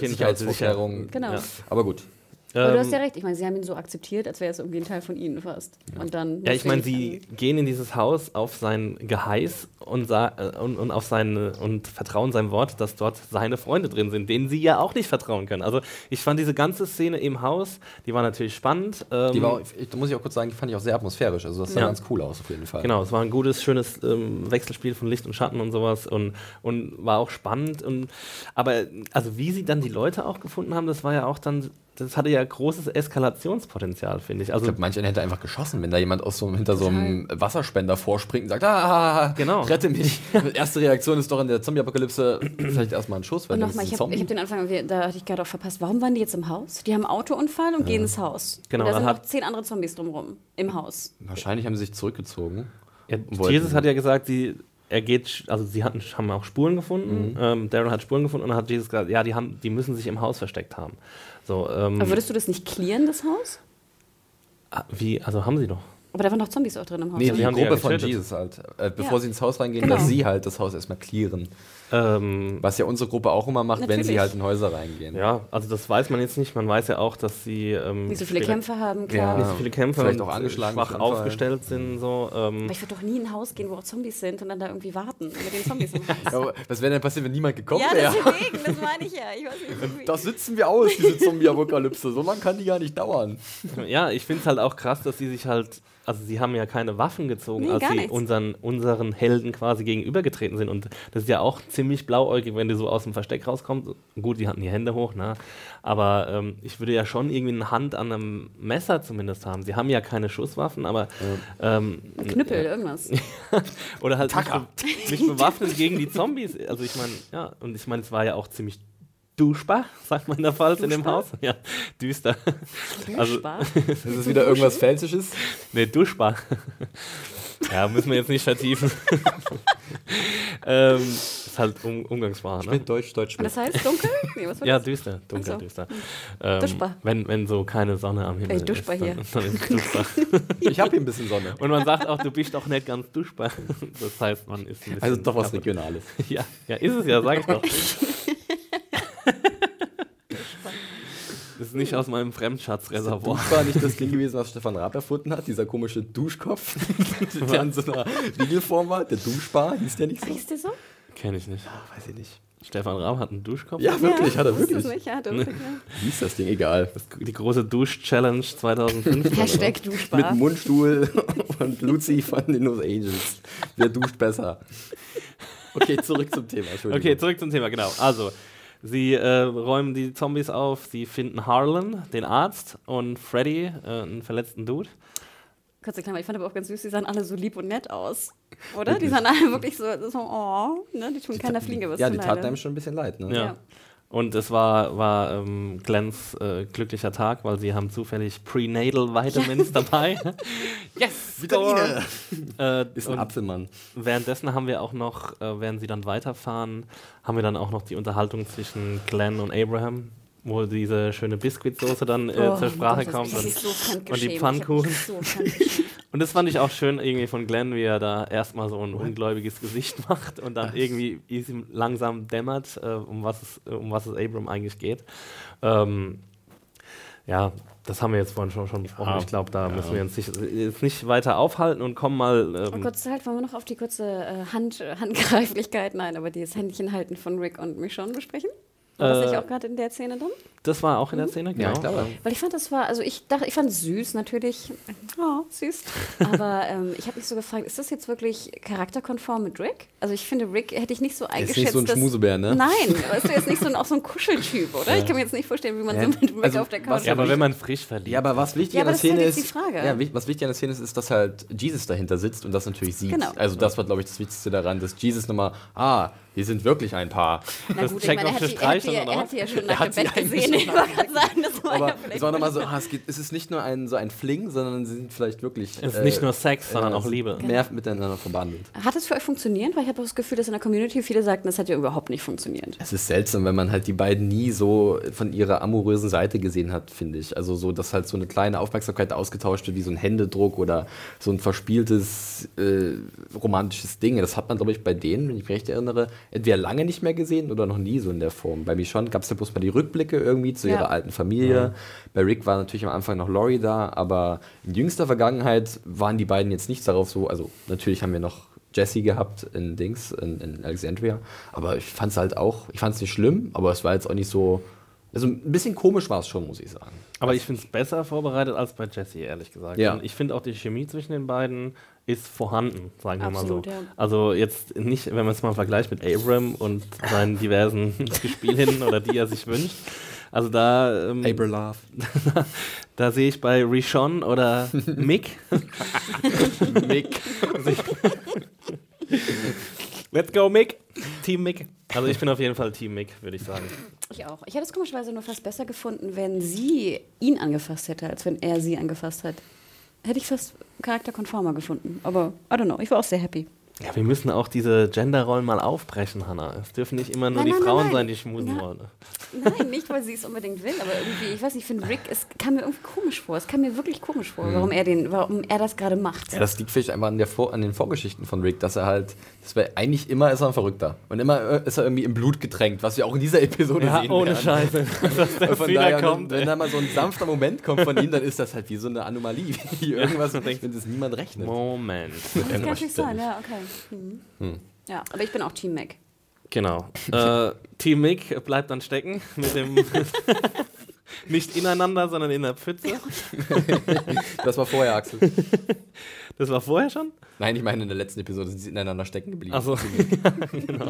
jeden Fall Sicherheitsvorkehrung. Genau. Ja. Aber gut. Aber du hast Ähm, ja recht, ich meine, sie haben ihn so akzeptiert, als wäre es irgendwie ein Teil von ihnen fast. Und dann Ja, ich meine, sie gehen in dieses Haus auf sein Geheiß und, äh, und, und auf seine und vertrauen seinem Wort, dass dort seine Freunde drin sind, denen sie ja auch nicht vertrauen können. Also ich fand diese ganze Szene im Haus, die war natürlich spannend. Ähm, Die war, auch- ich, da muss ich auch kurz sagen, die fand ich auch sehr atmosphärisch. Also das sah Ja. ganz cool aus auf jeden Fall. Genau, es war ein gutes, schönes ähm, Wechselspiel von Licht und Schatten und sowas und, und war auch spannend. Und, aber also wie sie dann die Leute auch gefunden haben, das war ja auch dann, das hatte ja großes Eskalationspotenzial, finde ich. Ich Also glaube, manch einer hätte einfach geschossen, wenn da jemand aus so, hinter so einem Wasserspender vorspringt und sagt, ah, Genau. rette mich. Erste Reaktion ist doch in der Zombie-Apokalypse vielleicht erstmal ein Schuss, weil Und nochmal, ich habe hab den Anfang, da hatte ich gerade auch verpasst. Warum waren die jetzt im Haus? Die haben einen Autounfall und gehen ins Haus. Genau, Und da dann sind hat- noch zehn andere Zombies drumherum im Haus. Wahrscheinlich haben sie sich zurückgezogen. Ja, Jesus hat ja gesagt, sie, er geht, also sie hatten, haben auch Spuren Mhm. gefunden. Ähm, Daryl hat Spuren gefunden und dann hat Jesus gesagt, ja, die, haben, die müssen sich im Haus versteckt haben. So, ähm, Aber würdest du das nicht clearen, das Haus? ah, wie, also haben sie doch. Aber da waren doch Zombies auch drin im Haus. Nee, die haben die Gruppe ja von. Jesus halt. Äh, bevor Ja. sie ins Haus reingehen, Genau. dass sie halt das Haus erstmal clearen. Ähm, Was ja unsere Gruppe auch immer macht, wenn sie Natürlich. halt in Häuser reingehen. ja, also das weiß man jetzt nicht. Man weiß ja auch, dass sie ähm, Nicht so viele Kämpfe haben, klar. nicht so viele Kämpfer Vielleicht auch angeschlagen schwach aufgestellt sind. So, ähm, Aber ich würde doch nie in ein Haus gehen, wo auch Zombies sind und dann da irgendwie warten mit den Zombies. Ja, aber was wäre denn passiert, wenn niemand gekommen Ja, wäre? deswegen, das meine ich ja. Ich weiß nicht, Das sitzen wir aus, diese Zombie-Apokalypse. So lange kann die gar nicht dauern. ja, ich finde es halt auch krass, dass sie sich halt, also sie haben ja keine Waffen gezogen, Nee, als sie nichts. unseren, unseren Helden quasi gegenübergetreten sind. Und das ist ja auch ziemlich blauäugig, wenn du so aus dem Versteck rauskommst. Gut, die hatten die Hände hoch, ne? Aber ähm, ich würde ja schon irgendwie eine Hand an einem Messer zumindest haben. Sie haben ja keine Schusswaffen, aber ähm, Ein Knüppel, irgendwas. oder halt sich, Tacker. be sich bewaffnen gegen die Zombies. Also ich meine, ja, und ich meine, es war ja auch ziemlich duschbar, sagt man in der Pfalz in dem Duschbar? Haus. Ja, düster. Also, Spaß. Ist es wieder irgendwas Pfälzisches? nee, duschbar. Ja, müssen wir jetzt nicht vertiefen. ähm, ist halt um, Umgangssprache, ne? Mit Deutsch, Deutsch. Und das heißt dunkel? Nee, was war Ja, das? düster, dunkel, so. düster. Ähm, Duschbar. Wenn, wenn so keine Sonne am Himmel Ey, duschbar ist. hier. Dann, dann ist duschbar. Ich habe hier ein bisschen Sonne. Und man sagt auch, du bist auch nicht ganz duschbar. Das heißt, man ist ein bisschen. Also doch was kaputt. Regionales. Ja, ja, ist es ja, sag ich doch. Das ist nicht aus meinem Fremdschatzreservoir. Das war nicht das Ding gewesen, was Stefan Raab erfunden hat, dieser komische Duschkopf, der in so einer Riegelform war. Der Duschbar, hieß der nicht so? Hieß der so? Kenn ich nicht. Weiß ich nicht. Stefan Raab hat einen Duschkopf. Ja, wirklich, hat er wirklich. Nicht, ja, ja. Wie hieß das Ding? Egal. Die große Dusch-Challenge 2005. Hashtag Mit Duschbar. Mundstuhl und Luzi von den Los Angels. Wer duscht besser? Okay, zurück zum Thema. Entschuldigung. Okay, zurück zum Thema, genau. Also, sie äh, räumen die Zombies auf, sie finden Harlan, den Arzt, und Freddy, äh, einen verletzten Dude. Kurze Klammer, ich fand aber auch ganz süß, die sahen alle so lieb und nett aus. Oder? Die sahen alle wirklich so, so oh, ne? Die tun keiner Fliege was Ja, die taten Leide. einem schon ein bisschen leid, ne? Ja. Ja. Und es war, war ähm, Glens äh, glücklicher Tag, weil sie haben zufällig Prenatal Vitamins dabei. yes! Vitamine! Äh, Ist ein Apfelmann. währenddessen haben wir auch noch, äh, während sie dann weiterfahren, haben wir dann auch noch die Unterhaltung zwischen Glenn und Abraham, wo diese schöne Biskuitsoße dann äh, Oh, zur Sprache kommt. Und, so und die Pfannkuchen. So. Und das fand ich auch schön irgendwie von Glenn, wie er da erstmal so ein ungläubiges Gesicht macht und dann irgendwie ihm langsam dämmert, äh, um, was es, um was es Abram eigentlich geht. Ähm, ja, das haben wir jetzt vorhin schon, schon besprochen. Ich glaube, da müssen wir uns nicht, jetzt nicht weiter aufhalten und kommen mal. Ähm, Gott, halt, wollen wir noch auf die kurze äh, Hand, Handgreiflichkeit, nein, aber dieses Händchen halten von Rick und Michonne besprechen? War das Äh, nicht auch gerade in der Szene drin? das war auch in der Szene, genau. Ja, ich glaube. Weil ich fand, das war, also ich dachte, ich fand es süß natürlich. Oh, süß. Aber ähm, ich habe mich so gefragt, ist das jetzt wirklich charakterkonform mit Rick? Also ich finde, Rick hätte ich nicht so ist eingeschätzt. nicht so ein dass- Schmusebär, ne? Nein, weißt du, jetzt nicht so ein, auch so ein Kuscheltyp, oder? Ich kann mir jetzt nicht vorstellen, wie man Ja, so mit Rick also auf der was Couch Ja, aber wenn man frisch verliebt Ja, aber was wichtig Ja, an der das ist Szene halt ist, jetzt die Frage. ja, was wichtig an der Szene ist, ist, dass halt Jesus dahinter sitzt und das natürlich sieht. Genau. Also das war, glaube ich, das Wichtigste daran, dass Jesus nochmal, ah, wir sind wirklich ein Paar. Na Das gut, ich checkt meine, auf er hat, die, er, hat er hat die ja schon nach dem sie Bett gesehen. Ich wollte gerade sagen, das war Aber ja es war nochmal so, ah, es, geht, es ist nicht nur ein, so ein Fling, sondern sie sind vielleicht wirklich es ist äh, nicht nur Sex, sondern äh, auch Liebe. mehr miteinander verbandelt. Hat es für euch funktioniert? Weil ich habe das Gefühl, dass in der Community viele sagten, das hat ja überhaupt nicht funktioniert. Es ist seltsam, wenn man halt die beiden nie so von ihrer amorösen Seite gesehen hat, finde ich. Also so, dass halt so eine kleine Aufmerksamkeit ausgetauscht wird, wie so ein Händedruck oder so ein verspieltes äh, romantisches Ding. Das hat man, glaube ich, bei denen, wenn ich mich recht erinnere, entweder lange nicht mehr gesehen oder noch nie so in der Form. Bei Michonne gab es ja bloß mal die Rückblicke irgendwie zu Ja. ihrer alten Familie. Bei Rick war natürlich am Anfang noch Laurie da, aber in jüngster Vergangenheit waren die beiden jetzt nicht darauf so, also natürlich haben wir noch Jesse gehabt in Dings, in, in Alexandria. Aber ich fand es halt auch, ich fand es nicht schlimm, aber es war jetzt auch nicht so. Also ein bisschen komisch war es schon, muss ich sagen. Aber ich finde es besser vorbereitet als bei Jesse, ehrlich gesagt. Ja. Und ich finde auch die Chemie zwischen den beiden ist vorhanden, sagen wir Absolut, mal so. ja. Also jetzt nicht, wenn man es mal vergleicht mit Abram und seinen diversen Gespielinnen oder die er sich wünscht. Also da, ähm, Love. da sehe ich bei Rishon oder Mick. Mick. Let's go, Mick. Team Mick. Also ich bin auf jeden Fall Team Mick, würde ich sagen. Ich auch. Ich hätte es komischerweise nur fast besser gefunden, wenn sie ihn angefasst hätte, als wenn er sie angefasst hat. Hätte ich fast charakterkonformer gefunden. Aber, I don't know, ich war auch sehr happy. Ja, wir müssen auch diese Genderrollen mal aufbrechen, Hannah. Es dürfen nicht immer nur Nein, die nein, Frauen nein. sein, die schmusen Ja. wollen. Nein, nicht, weil sie es unbedingt will, aber irgendwie, ich weiß nicht, ich finde Rick, es kam mir irgendwie komisch vor. Es kam mir wirklich komisch vor, warum er den, warum er das gerade macht. Ja, das liegt vielleicht einfach an, der Vor an den Vorgeschichten von Rick, dass er halt, das war eigentlich immer ist er ein Verrückter. Und immer äh, ist er irgendwie im Blut getränkt, was wir auch in dieser Episode Ja, sehen ohne werden. Scheiße. Dass der Und von Fehler daher, kommt. wenn da mal so ein sanfter Moment kommt von ihm, dann ist das halt wie so eine Anomalie, wie irgendwas, mit dem das niemand rechnet. Moment. Das kann natürlich sein, ja, okay. Mhm. Ja, aber ich bin auch Team Mac. Genau. Äh, Team Mick bleibt dann stecken mit dem. nicht ineinander, sondern in der Pfütze. Das war vorher, Axel. Das war vorher schon? Nein, ich meine, in der letzten Episode sind sie ineinander stecken geblieben. Achso. genau.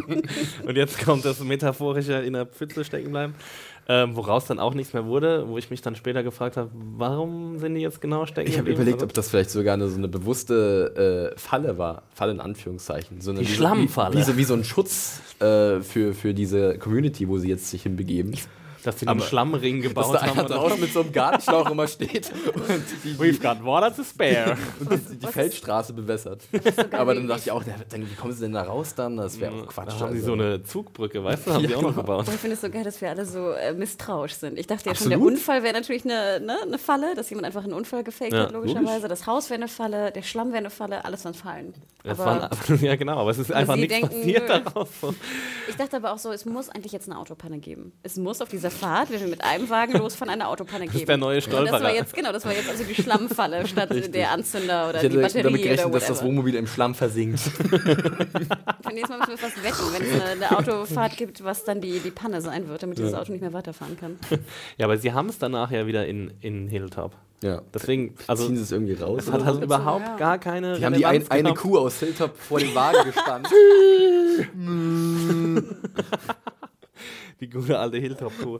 Und jetzt kommt das metaphorische in der Pfütze stecken bleiben. Ähm, woraus dann auch nichts mehr wurde, wo ich mich dann später gefragt habe, warum sind die jetzt genau stecken Ich habe überlegt, Also- ob das vielleicht sogar eine, so eine bewusste äh, Falle war. Falle in Anführungszeichen. So eine, Die wie Schlammfalle. Wie, wie, so, wie so ein Schutz äh, für, für diese Community, wo sie jetzt sich hinbegeben. Dass sie den aber- Schlammring Dass gebaut da haben. draußen mit so einem Gartenschlauch immer steht und die, We've got water to spare. und die, die Feldstraße bewässert. Aber dann dachte ich auch, wie kommen sie denn da raus dann? Das wäre auch Quatsch. Da haben sie also. so eine Zugbrücke, weißt du, haben Ja, sie auch noch genau. gebaut. Und ich finde es so geil, dass wir alle so äh, misstrauisch sind. Ich dachte ja schon, Absolut. der Unfall wäre natürlich eine, ne, eine Falle, dass jemand einfach einen Unfall gefaked Ja, hat, logischerweise. Das Haus wäre eine Falle, der Schlamm wäre eine Falle, alles waren Fallen. Waren, ja, genau, aber es ist einfach nichts denken, passiert nö. daraus. Ich dachte aber auch so, es muss eigentlich jetzt eine Autopanne geben. Es muss auf dieser diese Fahrt, wenn wir mit einem Wagen los von einer Autopanne geben. Das ist der neue Und das war Stolperer. jetzt, genau, das war jetzt also die Schlammfalle statt der Anzünder oder Ich die hätte Batterie damit oder gerechnet, dass das. Wohnmobil im Schlamm versinkt. Für nächstes Mal müssen wir fast wetten, wenn es eine, eine Autofahrt gibt, was dann die, die Panne sein wird, damit dieses Auto nicht mehr weiterfahren kann. Ja, aber sie haben es danach ja wieder in, in Hilltop. Ja. Deswegen, Also ziehen sie es irgendwie raus. es hat halt so, überhaupt ja. gar keine. Die haben die ein, eine. Kuh aus Hilltop vor den Wagen gespannt. Gute alte Hilltop-Kuh.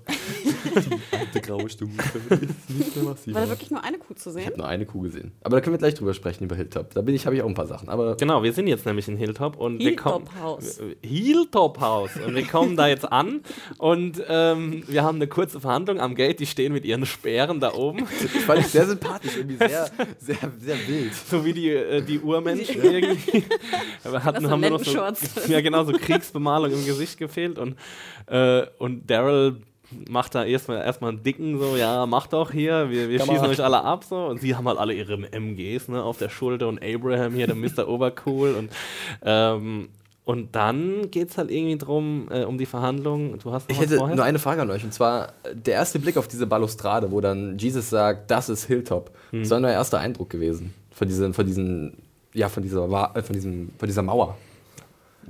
Die graue ist nicht mehr massiv. War da wirklich nur eine Kuh zu Ich sehen? habe nur eine Kuh gesehen. Aber da können wir gleich drüber sprechen, über Hilltop. Da bin ich, habe ich auch ein paar Sachen. Aber Genau, wir sind jetzt nämlich in Hilltop und wir kommen. Hilltop-Haus. Hilltop-Haus. Und wir kommen da jetzt an und ähm, wir haben eine kurze Verhandlung am Gate. Die stehen mit ihren Speeren da oben, ich fand ich sehr sympathisch, irgendwie sehr, sehr, sehr wild. so wie die, äh, die Urmenschen irgendwie. Wir hatten, haben nur noch so, ja, genau, so Kriegsbemalung im Gesicht gefehlt und, äh, und Daryl macht da erstmal erstmal einen dicken so, ja, mach doch hier, wir, wir Kamerad. schießen euch alle ab so und sie haben halt alle ihre MGs ne, auf der Schulter und Abraham hier, der Mr. Obercool und ähm, und dann geht es halt irgendwie drum, äh, um die Verhandlungen. Du hast noch Ich hätte vorher? nur eine Frage an euch. Und zwar der erste Blick auf diese Balustrade, wo dann Jesus sagt, das ist Hilltop. Hm. Das war mein erster Eindruck gewesen. Von diesen, von diesen, ja, von dieser, äh, von diesem, von dieser Mauer.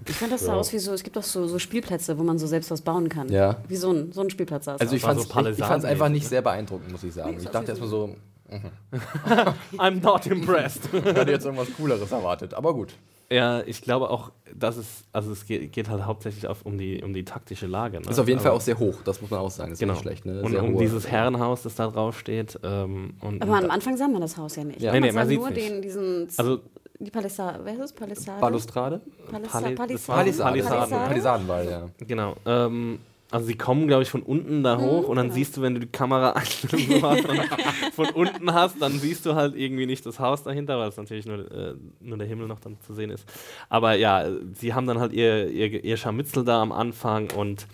Ich fand das sah aus wie so, es gibt auch so, so Spielplätze, wo man so selbst was bauen kann. Ja. Wie so ein, so ein Spielplatz sah es Also ich fand so es ich, ich einfach nicht sehr beeindruckend, muss ich sagen. Nee, es Ich dachte erstmal so, I'm not impressed. ich hätte jetzt irgendwas Cooleres erwartet. Aber gut. ja, ich glaube auch, dass es, also es geht, geht halt hauptsächlich auf, um, die, um die taktische Lage. Ne? Ist auf jeden Fall Aber- auch sehr hoch, das muss man auch sagen. Ist Genau. nicht schlecht. Ne? Und um hohe- dieses Herrenhaus, das da drauf steht. Ähm, und, Aber und am Anfang sah man das Haus ja nicht. Ja. Nee, nee, man man sah sieht's nur nicht. den, diesen, Also- die Palisade, wer ist es? Palisade? Balustrade? Palisa Pali- Palisade? das war- Palisade. Palisade. Palisadenwall, ja. Genau. Ähm, also sie kommen, glaube ich, von unten da hoch und dann genau. siehst du, wenn du die Kamera von unten hast, dann siehst du halt irgendwie nicht das Haus dahinter, weil es natürlich nur, äh, nur der Himmel noch dann zu sehen ist. Aber ja, sie haben dann halt ihr, ihr, ihr Scharmützel da am Anfang und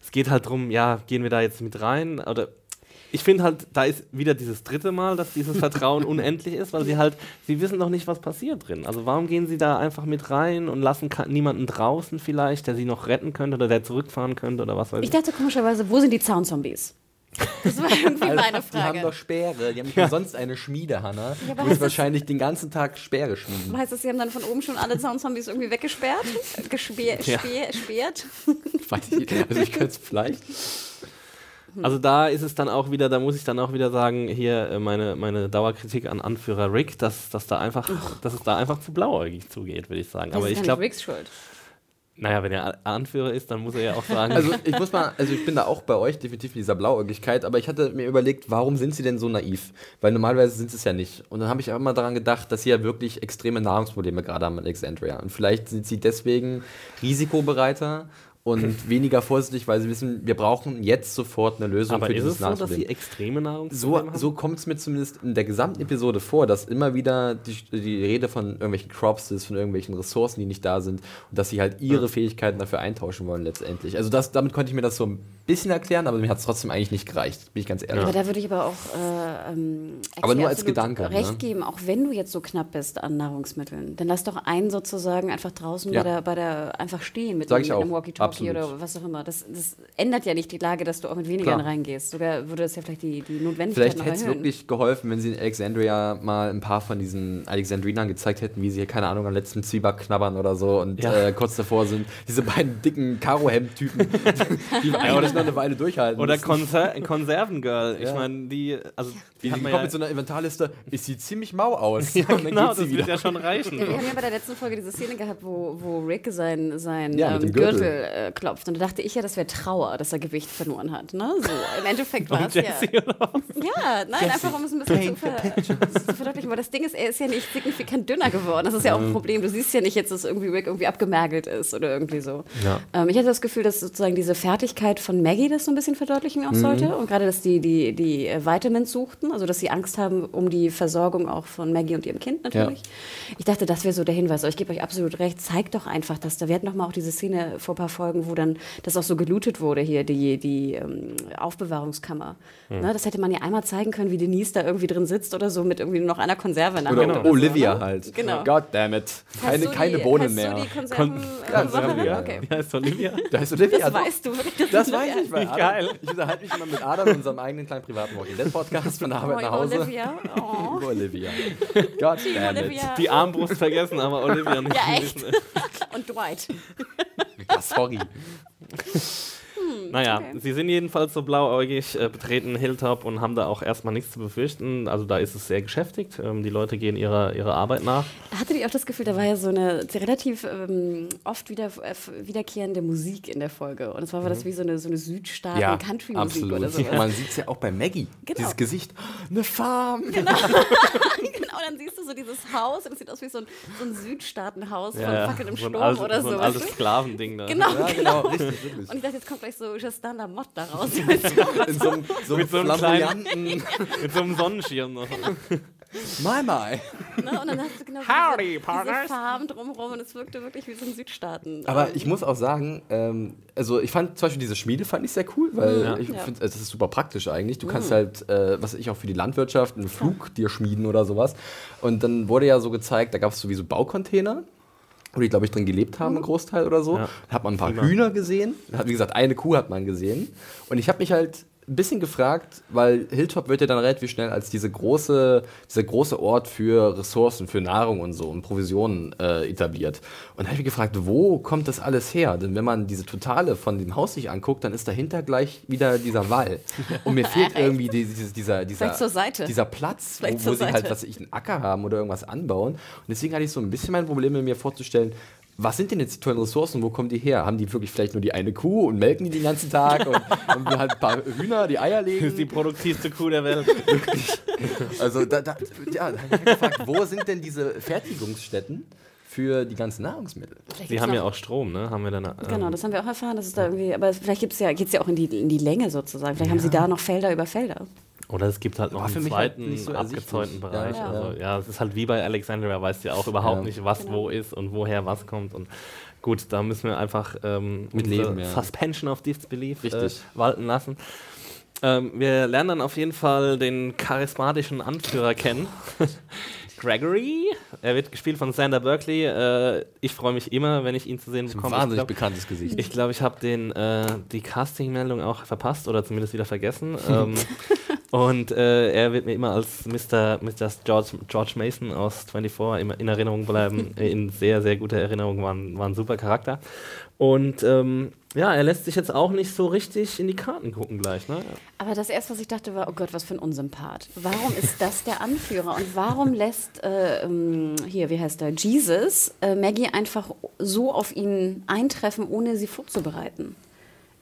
es geht halt drum, ja, gehen wir da jetzt mit rein oder ich finde halt, da ist wieder dieses dritte Mal, dass dieses Vertrauen unendlich ist, weil sie halt, sie wissen doch nicht, was passiert drin. Also warum gehen sie da einfach mit rein und lassen niemanden draußen vielleicht, der sie noch retten könnte oder der zurückfahren könnte oder was weiß Ich ich. dachte komischerweise, wo sind die Zaunzombies? Das war irgendwie meine Die haben Frage. doch Speere. Die haben nicht umsonst eine Schmiede, Hanna. Ja, das- wahrscheinlich den ganzen Tag Speere schmieden. Heißt das, sie haben dann von oben schon alle Zaunzombies irgendwie weggesperrt? Gesperrt? Ja. Speer, sperrt? Weiß ich, also ich könnte es vielleicht. Also da ist es dann auch wieder, da muss ich dann auch wieder sagen, hier äh, meine, meine Dauerkritik an Anführer Rick, dass, dass da einfach, dass es da einfach zu blauäugig zugeht, würde ich sagen. Das Aber ist ich glaube, Ricks Schuld. naja, wenn er Anführer ist, dann muss er ja auch sagen, Also ich muss mal, also ich bin da auch bei euch definitiv in dieser Blauäugigkeit, aber ich hatte mir überlegt, warum sind sie denn so naiv? Weil normalerweise sind sie es ja nicht. Und dann habe ich auch immer daran gedacht, dass sie ja wirklich extreme Nahrungsprobleme gerade haben in Alexandria. Und vielleicht sind sie deswegen risikobereiter und weniger vorsichtig, weil sie wissen, wir brauchen jetzt sofort eine Lösung aber für ist dieses es so, dass Nahrungsproblem. sie extreme So, Nahrungsprobleme haben? so kommt es mir zumindest in der gesamten Episode vor, dass immer wieder die, die Rede von irgendwelchen Crops ist, von irgendwelchen Ressourcen, die nicht da sind und dass sie halt ihre Fähigkeiten dafür eintauschen wollen letztendlich. Also das, damit konnte ich mir das so ein bisschen erklären, aber mir hat es trotzdem eigentlich nicht gereicht, bin ich ganz ehrlich. Aber da würde ich aber auch äh, ähm, Aber nur als Gedanke, recht ne? geben, auch wenn du jetzt so knapp bist an Nahrungsmitteln, dann lass doch einen sozusagen einfach draußen Ja. bei, der, bei der einfach stehen mit, Sag ich auch. Walkie-Talkie Absolut. oder was auch immer. Das, das ändert ja nicht die Lage, dass du auch mit weniger reingehst. Sogar würde es ja vielleicht die, die Notwendigkeit Vielleicht noch hätte es wirklich geholfen, wenn sie in Alexandria mal ein paar von diesen Alexandrinern gezeigt hätten, wie sie hier, keine Ahnung, am letzten Zwieback knabbern oder so und Ja. äh, kurz davor sind. Diese beiden dicken Karohemd-Typen, die eigentlich noch eine Weile durchhalten. Oder. Konser Konservengirl. Ich Ja. meine, die, also die Die, die kommt ja, mit so einer Inventarliste, es sieht ziemlich mau aus. ja, und dann genau, geht sie das wieder. wird ja schon reichen. Wir haben ja bei der letzten Folge diese Szene gehabt, wo, wo Rick sein, sein Ja, ähm, Gürtel. Gürtel, äh, klopft. Und da dachte ich ja, das wäre Trauer, dass er Gewicht verloren hat. Ne? So, Im Endeffekt war es ja. Jesse? Ja, nein, einfach um es ein bisschen zu, ver zu verdeutlichen. Aber das Ding ist, er ist ja nicht signifikant dünner geworden. Das ist ja auch ein Problem. Du siehst ja nicht jetzt, dass irgendwie Rick irgendwie abgemergelt ist oder irgendwie so. Ja. Ähm, ich hatte das Gefühl, dass sozusagen diese Fertigkeit von Maggie das so ein bisschen verdeutlichen auch sollte. Und gerade, dass die, die, die Vitamins suchten, also dass sie Angst haben um die Versorgung auch von Maggie und ihrem Kind natürlich. Ich dachte, das wäre so der Hinweis. Aber ich gebe euch absolut recht. Zeigt doch einfach, dass da, wir hatten noch mal auch diese Szene vor ein paar Folgen, Folgen, wo dann das auch so gelootet wurde hier, die, die ähm, Aufbewahrungskammer. Hm. Ne, das hätte man ja einmal zeigen können, wie Denise da irgendwie drin sitzt oder so mit irgendwie noch einer Konserve in der Oder Hand. oder Olivia so, ne? halt. Genau. God damn it. Keine, du keine die, Bohnen mehr. Du die Konserven, Kon- äh, ja. Okay. Wie heißt Olivia? Da ist Olivia. Das doch. weißt du. Das weiß ich, Adam, geil. ich unterhalte mich immer mit Adam in unserem eigenen kleinen privaten Walking Dead Podcast von der Arbeit nach Oh, Hause. Olivia. Oh. Über Olivia. God damn it. Die Armbrust vergessen, aber Olivia nicht. Ja, echt. Und Dwight. Ja, sorry. Naja, Okay. sie sind jedenfalls so blauäugig, äh, betreten Hilltop und haben da auch erstmal nichts zu befürchten. Also da ist es sehr geschäftigt. Ähm, die Leute gehen ihrer, ihrer Arbeit nach. Hattet ihr auch das Gefühl, da war ja so eine relativ ähm, oft wieder, äh, wiederkehrende Musik in der Folge. Und es war, war das wie so eine, so eine Ja, Südstaaten-Country-Musik absolut. oder sowas. Und man sieht es ja auch bei Maggie. Genau. Dieses Gesicht. Eine Farm. genau, dann siehst du so dieses Haus und es sieht aus wie so ein, so ein Südstaatenhaus von Fackeln im so Sturm altes, oder so so. ein altes? Sklavending da. Genau, Ja, genau, richtig, wirklich. Und ich dachte, jetzt kommt gleich so Justin Lamotte da raus. In so einem, so Mit so einem flamboyanten Mit so einem Sonnenschirm noch. My, my. ne? Und dann hast du genau Howdy, diese, diese partners. Farben drumherum und es wirkte wirklich wie so ein Südstaaten. Aber ich muss auch sagen, ähm, also ich fand zum Beispiel diese Schmiede fand ich sehr cool, weil Ja. ich Ja. finde, das ist super praktisch eigentlich. Du kannst halt, äh, was weiß ich auch für die Landwirtschaft, einen Flug dir schmieden oder sowas. Und dann wurde ja so gezeigt, da gab es sowieso Baucontainer. Wo die, glaube ich, drin gelebt haben, ein Großteil oder so. Ja. Da hat man ein paar. Hühner gesehen. Hat, wie gesagt, eine Kuh hat man gesehen. Und ich habe mich halt ein bisschen gefragt, weil Hilltop wird ja dann relativ schnell als diese große, dieser große Ort für Ressourcen, für Nahrung und so und Provisionen äh, etabliert. Und da habe ich mich gefragt, wo kommt das alles her? Denn wenn man diese Totale von dem Haus sich anguckt, dann ist dahinter gleich wieder dieser Wall. Und mir fehlt irgendwie die, dieses, dieser, dieser, dieser Platz, wo, Vielleicht wo zur sie halt, Seite. was weiß ich, einen Acker haben oder irgendwas anbauen. Und deswegen hatte ich so ein bisschen mein Problem, mir vorzustellen, was sind denn jetzt die tollen Ressourcen? Wo kommen die her? Haben die wirklich vielleicht nur die eine Kuh und melken die den ganzen Tag und, und halt ein paar Hühner, die Eier Das ist die legen? produktivste Kuh der Welt. Also da, da, ja, da habe ich mich gefragt, wo sind denn diese Fertigungsstätten für die ganzen Nahrungsmittel? vielleicht Sie haben ja auch Strom, ne? Haben wir dann, ähm, Genau, das haben wir auch erfahren, dass es da irgendwie, aber vielleicht gibt's ja, geht es ja auch in die, in die Länge sozusagen. Vielleicht haben sie da noch Felder über Felder. Oder es gibt halt noch einen halt zweiten nicht so abgezäunten. Bereich. Ja, also, ja, es ist halt wie bei Alexandria, weißt du ja auch überhaupt Ja. nicht, was Genau. wo ist und woher was kommt. Und gut, da müssen wir einfach ähm, Mit leben, ja. Suspension of Disbelief äh, Richtig. walten lassen. Ähm, wir lernen dann auf jeden Fall den charismatischen Anführer kennen. Gregory. Er wird gespielt von Sander Berkeley. Äh, ich freue mich immer, wenn ich ihn zu sehen bekomme. Wahnsinnig glaub- bekanntes Gesicht. ich glaube, ich habe den äh, die Castingmeldung auch verpasst oder zumindest wieder vergessen. ähm, und äh, er wird mir immer als Mr. Mr. George, George Mason aus 24 immer in Erinnerung bleiben. In sehr, sehr guter Erinnerung, war ein, war ein super Charakter. Und ähm, ja, er lässt sich jetzt auch nicht so richtig in die Karten gucken gleich. Ne? Aber das erste, was ich dachte, war, oh Gott, was für ein Unsympath. Warum ist das der Anführer? Und warum lässt, äh, ähm, hier, wie heißt der, Jesus, äh, Maggie einfach so auf ihn eintreffen, ohne sie vorzubereiten?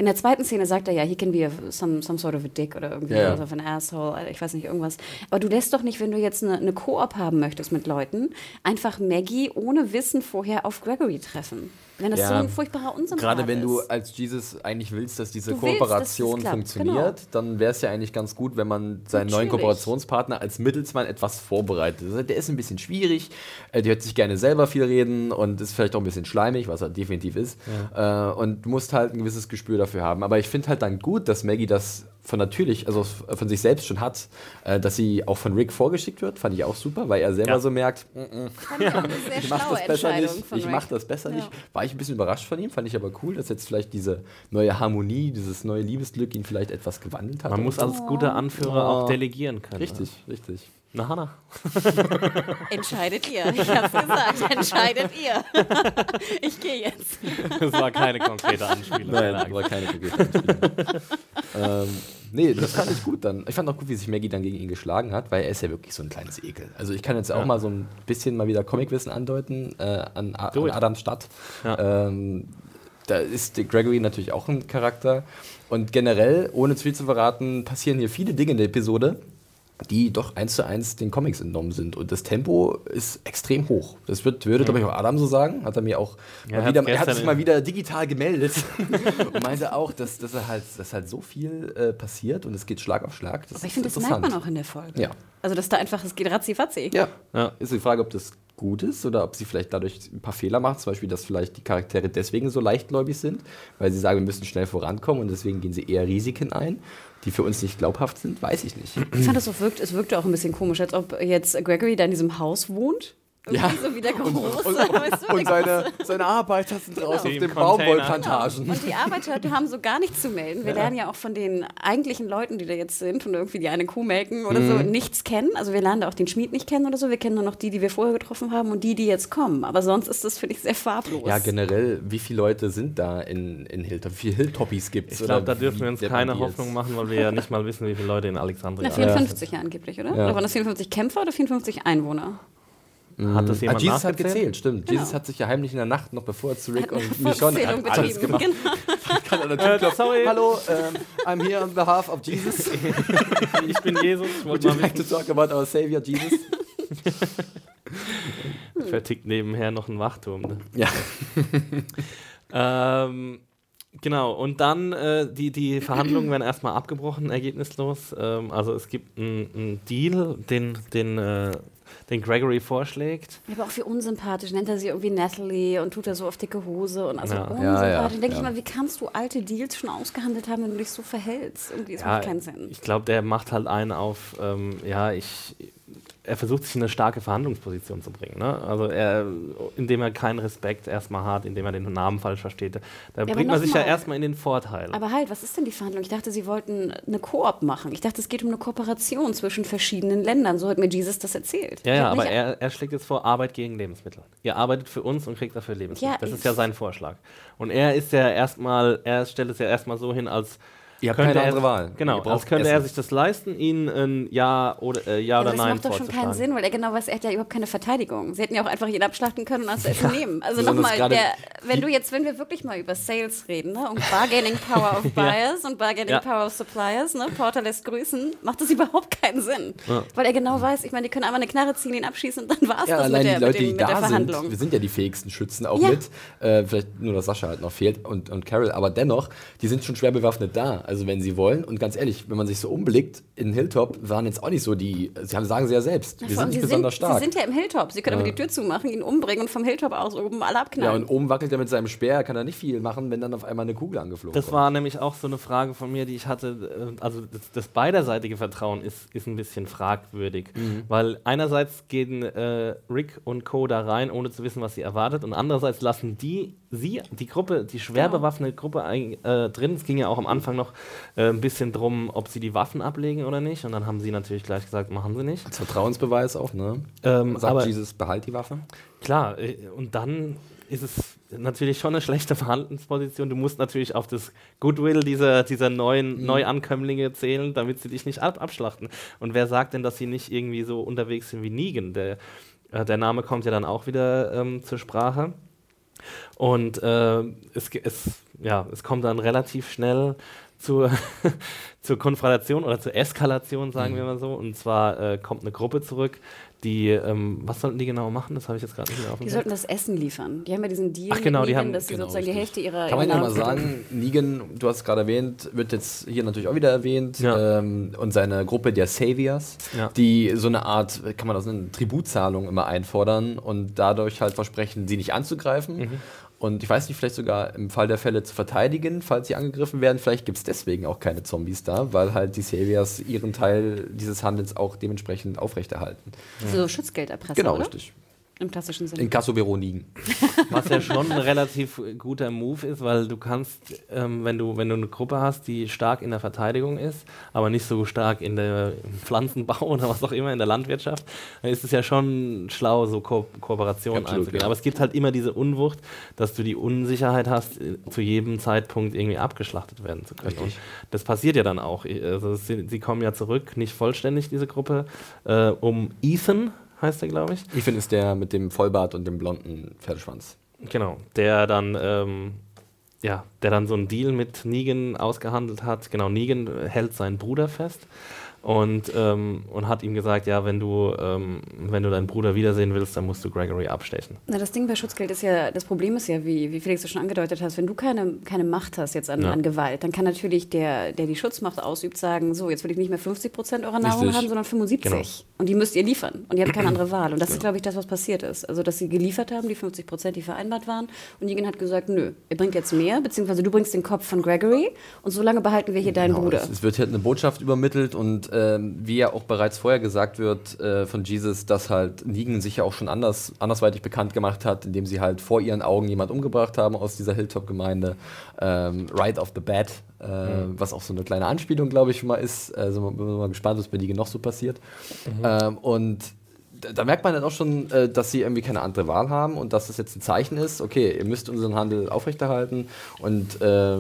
In der zweiten Szene sagt er ja, he can be a, some, some sort of a dick oder irgendwie Ja, ja. sort of an asshole, ich weiß nicht, irgendwas. Aber du lässt doch nicht, wenn du jetzt eine, eine Koop haben möchtest mit Leuten, einfach Maggie ohne Wissen vorher auf Gregory treffen. Wenn das Ja. so ein furchtbarer Unsympath Gerade wenn du ist. als Jesus eigentlich willst, dass diese Du willst, Kooperation dass es klappt, funktioniert, genau. dann wäre es ja eigentlich ganz gut, wenn man seinen neuen Natürlich. Kooperationspartner als Mittelsmann etwas vorbereitet. Also Der ist ein bisschen schwierig, äh, der hört sich gerne selber viel reden und ist vielleicht auch ein bisschen schleimig, was er definitiv ist. Äh, Und du musst halt ein gewisses Gespür dafür haben. Aber ich finde halt dann gut, dass Maggie das von natürlich, also von sich selbst schon hat, äh, dass sie auch von Rick vorgeschickt wird, fand ich auch super, weil er selber Ja. so merkt, auch eine sehr ich mache das besser nicht. Ich mache das besser Ja. nicht. War ich ein bisschen überrascht von ihm, fand ich aber cool, dass jetzt vielleicht diese neue Harmonie, dieses neue Liebesglück ihn vielleicht etwas gewandelt hat. Man muss als guter Anführer Oh. auch delegieren können. Richtig, richtig. Na, Hanna. Entscheidet ihr. Ich hab's gesagt. Entscheidet ihr. ich gehe jetzt. Das war keine konkrete Anspielung. Nein, war keine konkrete Anspielung. ähm, nee, das fand ich gut dann. Ich fand auch gut, wie sich Maggie dann gegen ihn geschlagen hat, weil er ist ja wirklich so ein kleines Ekel. Also ich kann jetzt auch Ja. mal so ein bisschen mal wieder Comicwissen andeuten äh, an, A an. Adams Stadt. Ja. Ähm, da ist Gregory natürlich auch ein Charakter. Und generell, ohne zu viel zu verraten, passieren hier viele Dinge in der Episode, die doch eins zu eins den Comics entnommen sind. Und das Tempo ist extrem hoch. Das wird, würde, glaube ich, auch Adam so sagen. Hat er mir auch Ja, mal er wieder, er hat sich mal wieder digital gemeldet und meinte auch, dass, dass, er halt, dass halt so viel äh, passiert und es geht Schlag auf Schlag. Das Aber ich finde, das merkt man auch in der Folge. Ja. Also, dass da einfach, es geht ratzi-fatzi. Ja. Ja. Ist die Frage, ob das gut ist oder ob sie vielleicht dadurch ein paar Fehler macht, zum Beispiel, dass vielleicht die Charaktere deswegen so leichtgläubig sind, weil sie sagen, wir müssen schnell vorankommen und deswegen gehen sie eher Risiken ein, die für uns nicht glaubhaft sind, weiß ich nicht. Ich fand das so wirkt, es wirkte auch ein bisschen komisch, als ob jetzt Gregory da in diesem Haus wohnt. Irgendwie Ja. so wie der Große. Und, weißt du, und seine, seine Arbeiter sind draußen auf Im den. Baumwollplantagen. Und die Arbeiter die haben so gar nichts zu melden. Wir lernen ja auch von den eigentlichen Leuten, die da jetzt sind und irgendwie die eine Kuh melken oder so, nichts kennen. Also wir lernen da auch den Schmied nicht kennen oder so. Wir kennen nur noch die, die wir vorher getroffen haben und die, die jetzt kommen. Aber sonst ist das, finde ich, sehr farblos. Ja, generell, wie viele Leute sind da in, in Hilltop? Wie viele Hilltoppies gibt es? Ich glaube, da dürfen wir uns keine Hoffnung machen, weil wir ja nicht mal wissen, wie viele Leute in Alexandria Na, sind. 54 ja angeblich, oder? Ja. Oder waren das 54 Kämpfer oder 54 Einwohner? Hat das Ah, jemand Jesus hat gezählt, stimmt. Jesus hat sich ja heimlich in der Nacht, noch bevor er zu Rick und Michonne hat alles betrieben. gemacht. Genau. Äh, sorry. Hallo, ähm, I'm here on behalf of Jesus. Ich bin Jesus, ich Would wollte you like to talk about our Savior Jesus? vertickt nebenher noch ein Wachturm. Ne? Ja. Ähm, genau, und dann äh, die, die Verhandlungen werden erstmal abgebrochen, ergebnislos. Ähm, also es gibt einen Deal, den, den, äh, den Gregory vorschlägt. Aber auch wie unsympathisch. Nennt er sie irgendwie Natalie und tut er so auf dicke Hose und also Ja. unsympathisch. Ja, ja, Dann denke ja. ich mal, wie kannst du alte Deals schon ausgehandelt haben, wenn du dich so verhältst? Irgendwie, das macht keinen Sinn. ich glaube, der macht halt einen auf, ähm, ja, ich, er versucht sich in eine starke Verhandlungsposition zu bringen. Ne? Also er, indem er keinen Respekt erstmal hat, indem er den Namen falsch versteht. Da aber bringt man sich ja mal- erstmal in den Vorteil. Aber halt, was ist denn die Verhandlung? Ich dachte, sie wollten eine Koop machen. Ich dachte, es geht um eine Kooperation zwischen verschiedenen Ländern. So hat mir Jesus das erzählt. Ja, ja, aber er, er schlägt jetzt vor, Arbeit gegen Lebensmittel. Ihr arbeitet für uns und kriegt dafür Lebensmittel. Ja, das ist ja sein Vorschlag. Und er ist ja erstmal, er stellt es ja erstmal so hin, als Ihr habt könnte keine er, andere Wahl. Genau, als könnte er Essen. sich das leisten, ihnen ein Ja oder, äh, ja Ja, oder aber das Nein macht doch schon keinen. Sinn, weil er genau weiß, er hat ja überhaupt keine Verteidigung. Sie hätten ja auch einfach jeden abschlachten können und das Essen nehmen. Also nochmal, wenn du jetzt, wenn wir wirklich mal über Sales reden, ne, und Bargaining Power of Buyers und Bargaining Ja. Power of Suppliers, ne, Porter lässt grüßen, macht das überhaupt keinen Sinn. Weil er genau weiß, ich meine, die können einfach eine Knarre ziehen, ihn abschießen und dann war es Ja, das allein mit der, die Leute, mit, dem, die mit der da sind, Verhandlung. wir sind ja die fähigsten Schützen auch Ja. mit. Äh, vielleicht nur, dass Sascha halt noch fehlt und, und Carol, aber dennoch, die sind schon schwer bewaffnet da. Also wenn sie wollen. Und ganz ehrlich, wenn man sich so umblickt, in Hilltop waren jetzt auch nicht so die, sie haben, sagen sie ja selbst, wir sind nicht sie, besonders sind, stark. sie sind ja im Hilltop. Sie können aber die Tür zumachen, ihn umbringen und vom Hilltop aus oben alle ja, abknallen. und oben wackelt er mit seinem Speer, er kann da nicht viel machen, wenn dann auf einmal eine Kugel angeflogen Das kommt. war nämlich auch so eine Frage von mir, die ich hatte. äh, Also das, das beiderseitige Vertrauen ist, ist ein bisschen fragwürdig. Mhm. Weil einerseits gehen äh, Rick und Co. da rein, ohne zu wissen, was sie erwartet. Und andererseits lassen die, sie, die Gruppe, die schwer bewaffnete Gruppe äh, drin. Es ging ja auch am Anfang noch äh, ein bisschen drum, ob sie die Waffen ablegen oder nicht. Und dann haben sie natürlich gleich gesagt, machen sie nicht. Als Vertrauensbeweis auch, ne? Ähm, Sagt aber Jesus, behalt die Waffe. Klar, äh, und dann ist es natürlich schon eine schlechte Verhandlungsposition. Du musst natürlich auf das Goodwill dieser, dieser neuen Neuankömmlinge zählen, damit sie dich nicht ab abschlachten. Und wer sagt denn, dass sie nicht irgendwie so unterwegs sind wie Negan? Der, äh, der Name kommt ja dann auch wieder ähm, zur Sprache. Und äh, es, es, ja, es kommt dann relativ schnell zur, zur Konfrontation oder zur Eskalation, sagen wir mal so. Und zwar äh, kommt eine Gruppe zurück, die, ähm, was sollten die genau machen? Das habe ich jetzt gerade nicht mehr auf dem Die sollten das Essen liefern. Die haben ja diesen Deal Ach, genau, mit die Negan, haben- dass sie genau, sozusagen die richtig. Hälfte ihrer Kann man ja mal sagen, Negan, du hast es gerade erwähnt, wird jetzt hier natürlich auch wieder erwähnt. Ja. Ähm, und seine Gruppe der Saviors, Ja. die so eine Art, kann man das nennen, Tributzahlung immer einfordern und dadurch halt versprechen, sie nicht anzugreifen. Mhm. Und ich weiß nicht, vielleicht sogar im Fall der Fälle zu verteidigen, falls sie angegriffen werden. Vielleicht gibt es deswegen auch keine Zombies da, weil halt die Saviors ihren Teil dieses Handels auch dementsprechend aufrechterhalten. So Schutzgelderpressung, Genau, oder? richtig. Im klassischen Sinne. In Kassobüro liegen. Was ja schon ein relativ guter Move ist, weil du kannst, ähm, wenn, du, wenn du eine Gruppe hast, die stark in der Verteidigung ist, aber nicht so stark in der im Pflanzenbau oder was auch immer, in der Landwirtschaft, dann ist es ja schon schlau, so Ko Kooperationen einzugehen. ja. Aber es gibt halt immer diese Unwucht, dass du die Unsicherheit hast, äh, zu jedem Zeitpunkt irgendwie abgeschlachtet werden zu können. Und das passiert ja dann auch. Also sie, sie kommen ja zurück, nicht vollständig, diese Gruppe, äh, um Ethan, heißt er, glaube ich. Ethan ist der mit dem Vollbart und dem blonden Pferdeschwanz. Genau, der dann, ähm, ja, der dann so einen Deal mit Negan ausgehandelt hat. Genau, Negan hält seinen Bruder fest und, ähm, und hat ihm gesagt, ja, wenn du, ähm, wenn du deinen Bruder wiedersehen willst, dann musst du Gregory abstechen. Na, das Ding bei Schutzgeld ist ja, das Problem ist ja, wie, wie Felix du schon angedeutet hast, wenn du keine, keine Macht hast jetzt an, Ja. an Gewalt, dann kann natürlich der, der die Schutzmacht ausübt, sagen, so, jetzt will ich nicht mehr 50 Prozent eurer Nahrung Richtig. haben, sondern 75. Genau. Und die müsst ihr liefern. Und ihr habt keine andere Wahl. Und das ist, glaube ich, das, was passiert ist. Also, dass sie geliefert haben, die 50 Prozent, die vereinbart waren. Und Negan hat gesagt, nö, ihr bringt jetzt mehr, beziehungsweise du bringst den Kopf von Gregory und so lange behalten wir hier deinen Genau, Bruder. Es, es wird halt eine Botschaft übermittelt und ähm, wie ja auch bereits vorher gesagt wird äh, von Jesus, dass halt Negan sich ja auch schon anders, andersweitig bekannt gemacht hat, indem sie halt vor ihren Augen jemand umgebracht haben aus dieser Hilltop-Gemeinde. Ähm, right off the bat, äh, was auch so eine kleine Anspielung, glaube ich, schon mal ist. Also bin mal gespannt, was bei Negan noch so passiert. Ähm, und da, da merkt man dann auch schon, äh, dass sie irgendwie keine andere Wahl haben und dass das jetzt ein Zeichen ist, okay, ihr müsst unseren Handel aufrechterhalten und äh,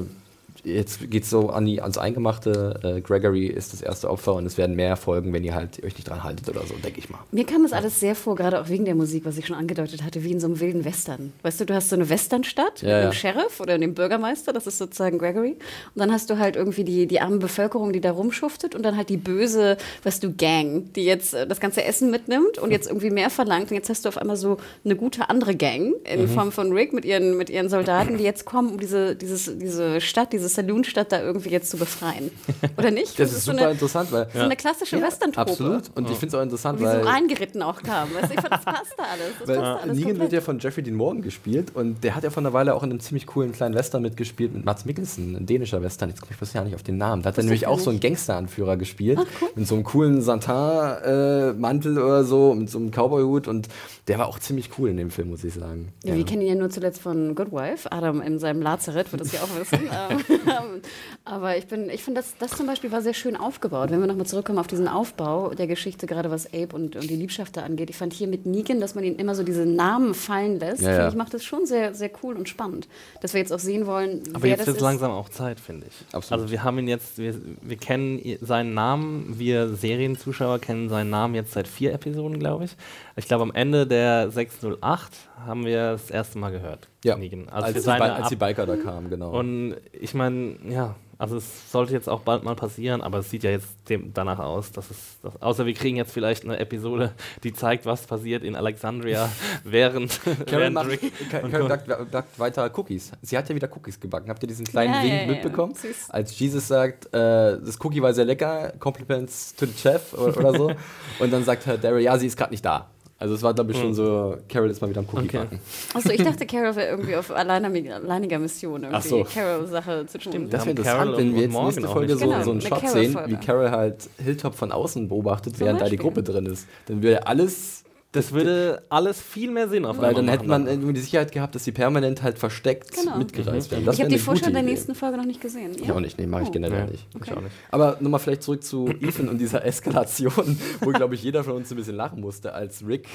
jetzt geht es so an die, ans Eingemachte. Äh, Gregory ist das erste Opfer und es werden mehr folgen, wenn ihr halt euch nicht dran haltet oder so, denke ich mal. Mir kam das alles sehr vor, gerade auch wegen der Musik, was ich schon angedeutet hatte, wie in so einem wilden Western. Weißt du, du hast so eine Westernstadt Ja, mit ja. dem Sheriff oder dem Bürgermeister, das ist sozusagen Gregory. Und dann hast du halt irgendwie die, die arme Bevölkerung, die da rumschuftet und dann halt die böse, weißt du, Gang, die jetzt äh, das ganze Essen mitnimmt und jetzt irgendwie mehr verlangt. Und jetzt hast du auf einmal so eine gute andere Gang in Mhm. Form von Rick mit ihren, mit ihren Soldaten, die jetzt kommen, um diese, dieses, diese Stadt, diese Saloonstadt da irgendwie jetzt zu befreien. Oder nicht? Das ist so super eine, interessant, weil. so eine klassische Western-Trope. Absolut. Und ich finde es auch interessant, Wie so weil. reingeritten auch kam. Weißt du, ich fand, das passt da alles. Das Weil da alles Negan wird ja von Jeffrey Dean Morgan gespielt und der hat ja vor einer Weile auch in einem ziemlich coolen kleinen Western mitgespielt mit Mats Mikkelsen, ein dänischer Western. Jetzt komme ich bisher nicht auf den Namen. Da hat er nämlich ich auch gar so einen nicht. Gangsteranführer gespielt. Ach, cool. Mit so einem coolen Santin-Mantel oder so, mit so einem Cowboy-Hut und der war auch ziemlich cool in dem Film, muss ich sagen. Ja, wir kennen ihn ja nur zuletzt von Good Wife. Adam in seinem Lazarett wird das ja auch wissen. Aber ich, bin, ich finde, das, das zum Beispiel war sehr schön aufgebaut. Wenn wir nochmal zurückkommen auf diesen Aufbau der Geschichte, gerade was Abe und, und die Liebschaft da angeht. Ich fand hier mit Negan, dass man ihn immer so diese Namen fallen lässt, Ja, finde ja. ich, macht das schon sehr, sehr cool und spannend. Dass wir jetzt auch sehen wollen, Aber wer jetzt wird es ist. langsam auch Zeit, finde ich. Absolut. Also wir haben ihn jetzt, wir, wir kennen seinen Namen, wir Serienzuschauer kennen seinen Namen jetzt seit vier Episoden, glaube ich. Ich glaube, am Ende der 608 haben wir das erste Mal gehört. Ja, Negan. als, für die, als die Biker da kamen, genau. Und ich meine, ja, also es sollte jetzt auch bald mal passieren, aber es sieht ja jetzt dem, danach aus, dass es, dass, außer wir kriegen jetzt vielleicht eine Episode, die zeigt, was passiert in Alexandria während, Carol während macht, Rick Ka- und Carol Co. backt, backt weiter Cookies. Sie hat ja wieder Cookies gebacken. Habt ihr diesen kleinen Ja, Wink ja, ja, mitbekommen? süß. Als Jesus sagt, äh, das Cookie war sehr lecker, Compliments to the Chef oder, oder so. Und dann sagt Herr Daryl, ja, sie ist gerade nicht da. Also es war, glaube ich, schon so, Carol ist mal wieder am Cookie Okay. backen. Achso, ich dachte, Carol wäre irgendwie auf alleiner, alleiniger Mission, irgendwie Ach so. Carol-Sache zu tun. Stimmt, Das Wir wäre haben interessant, Carol wenn wir jetzt nächste Folge so, gesehen. so einen Genau, Shot sehen, wie Carol halt Hilltop von außen beobachtet, während da die Beispiel. Gruppe drin ist. Dann würde alles Das würde alles viel mehr Sinn auf Weil dann hätte man irgendwie die Sicherheit gehabt, dass sie permanent halt versteckt Genau. mitgereist werden. ich wäre habe die Vorschau der nächsten Folge noch nicht gesehen. Ich auch nicht, nee, mache ich Oh. generell nicht. ich auch nicht. Aber nochmal vielleicht zurück zu Ethan und dieser Eskalation, wo, glaube ich, jeder von uns ein bisschen lachen musste, als Rick.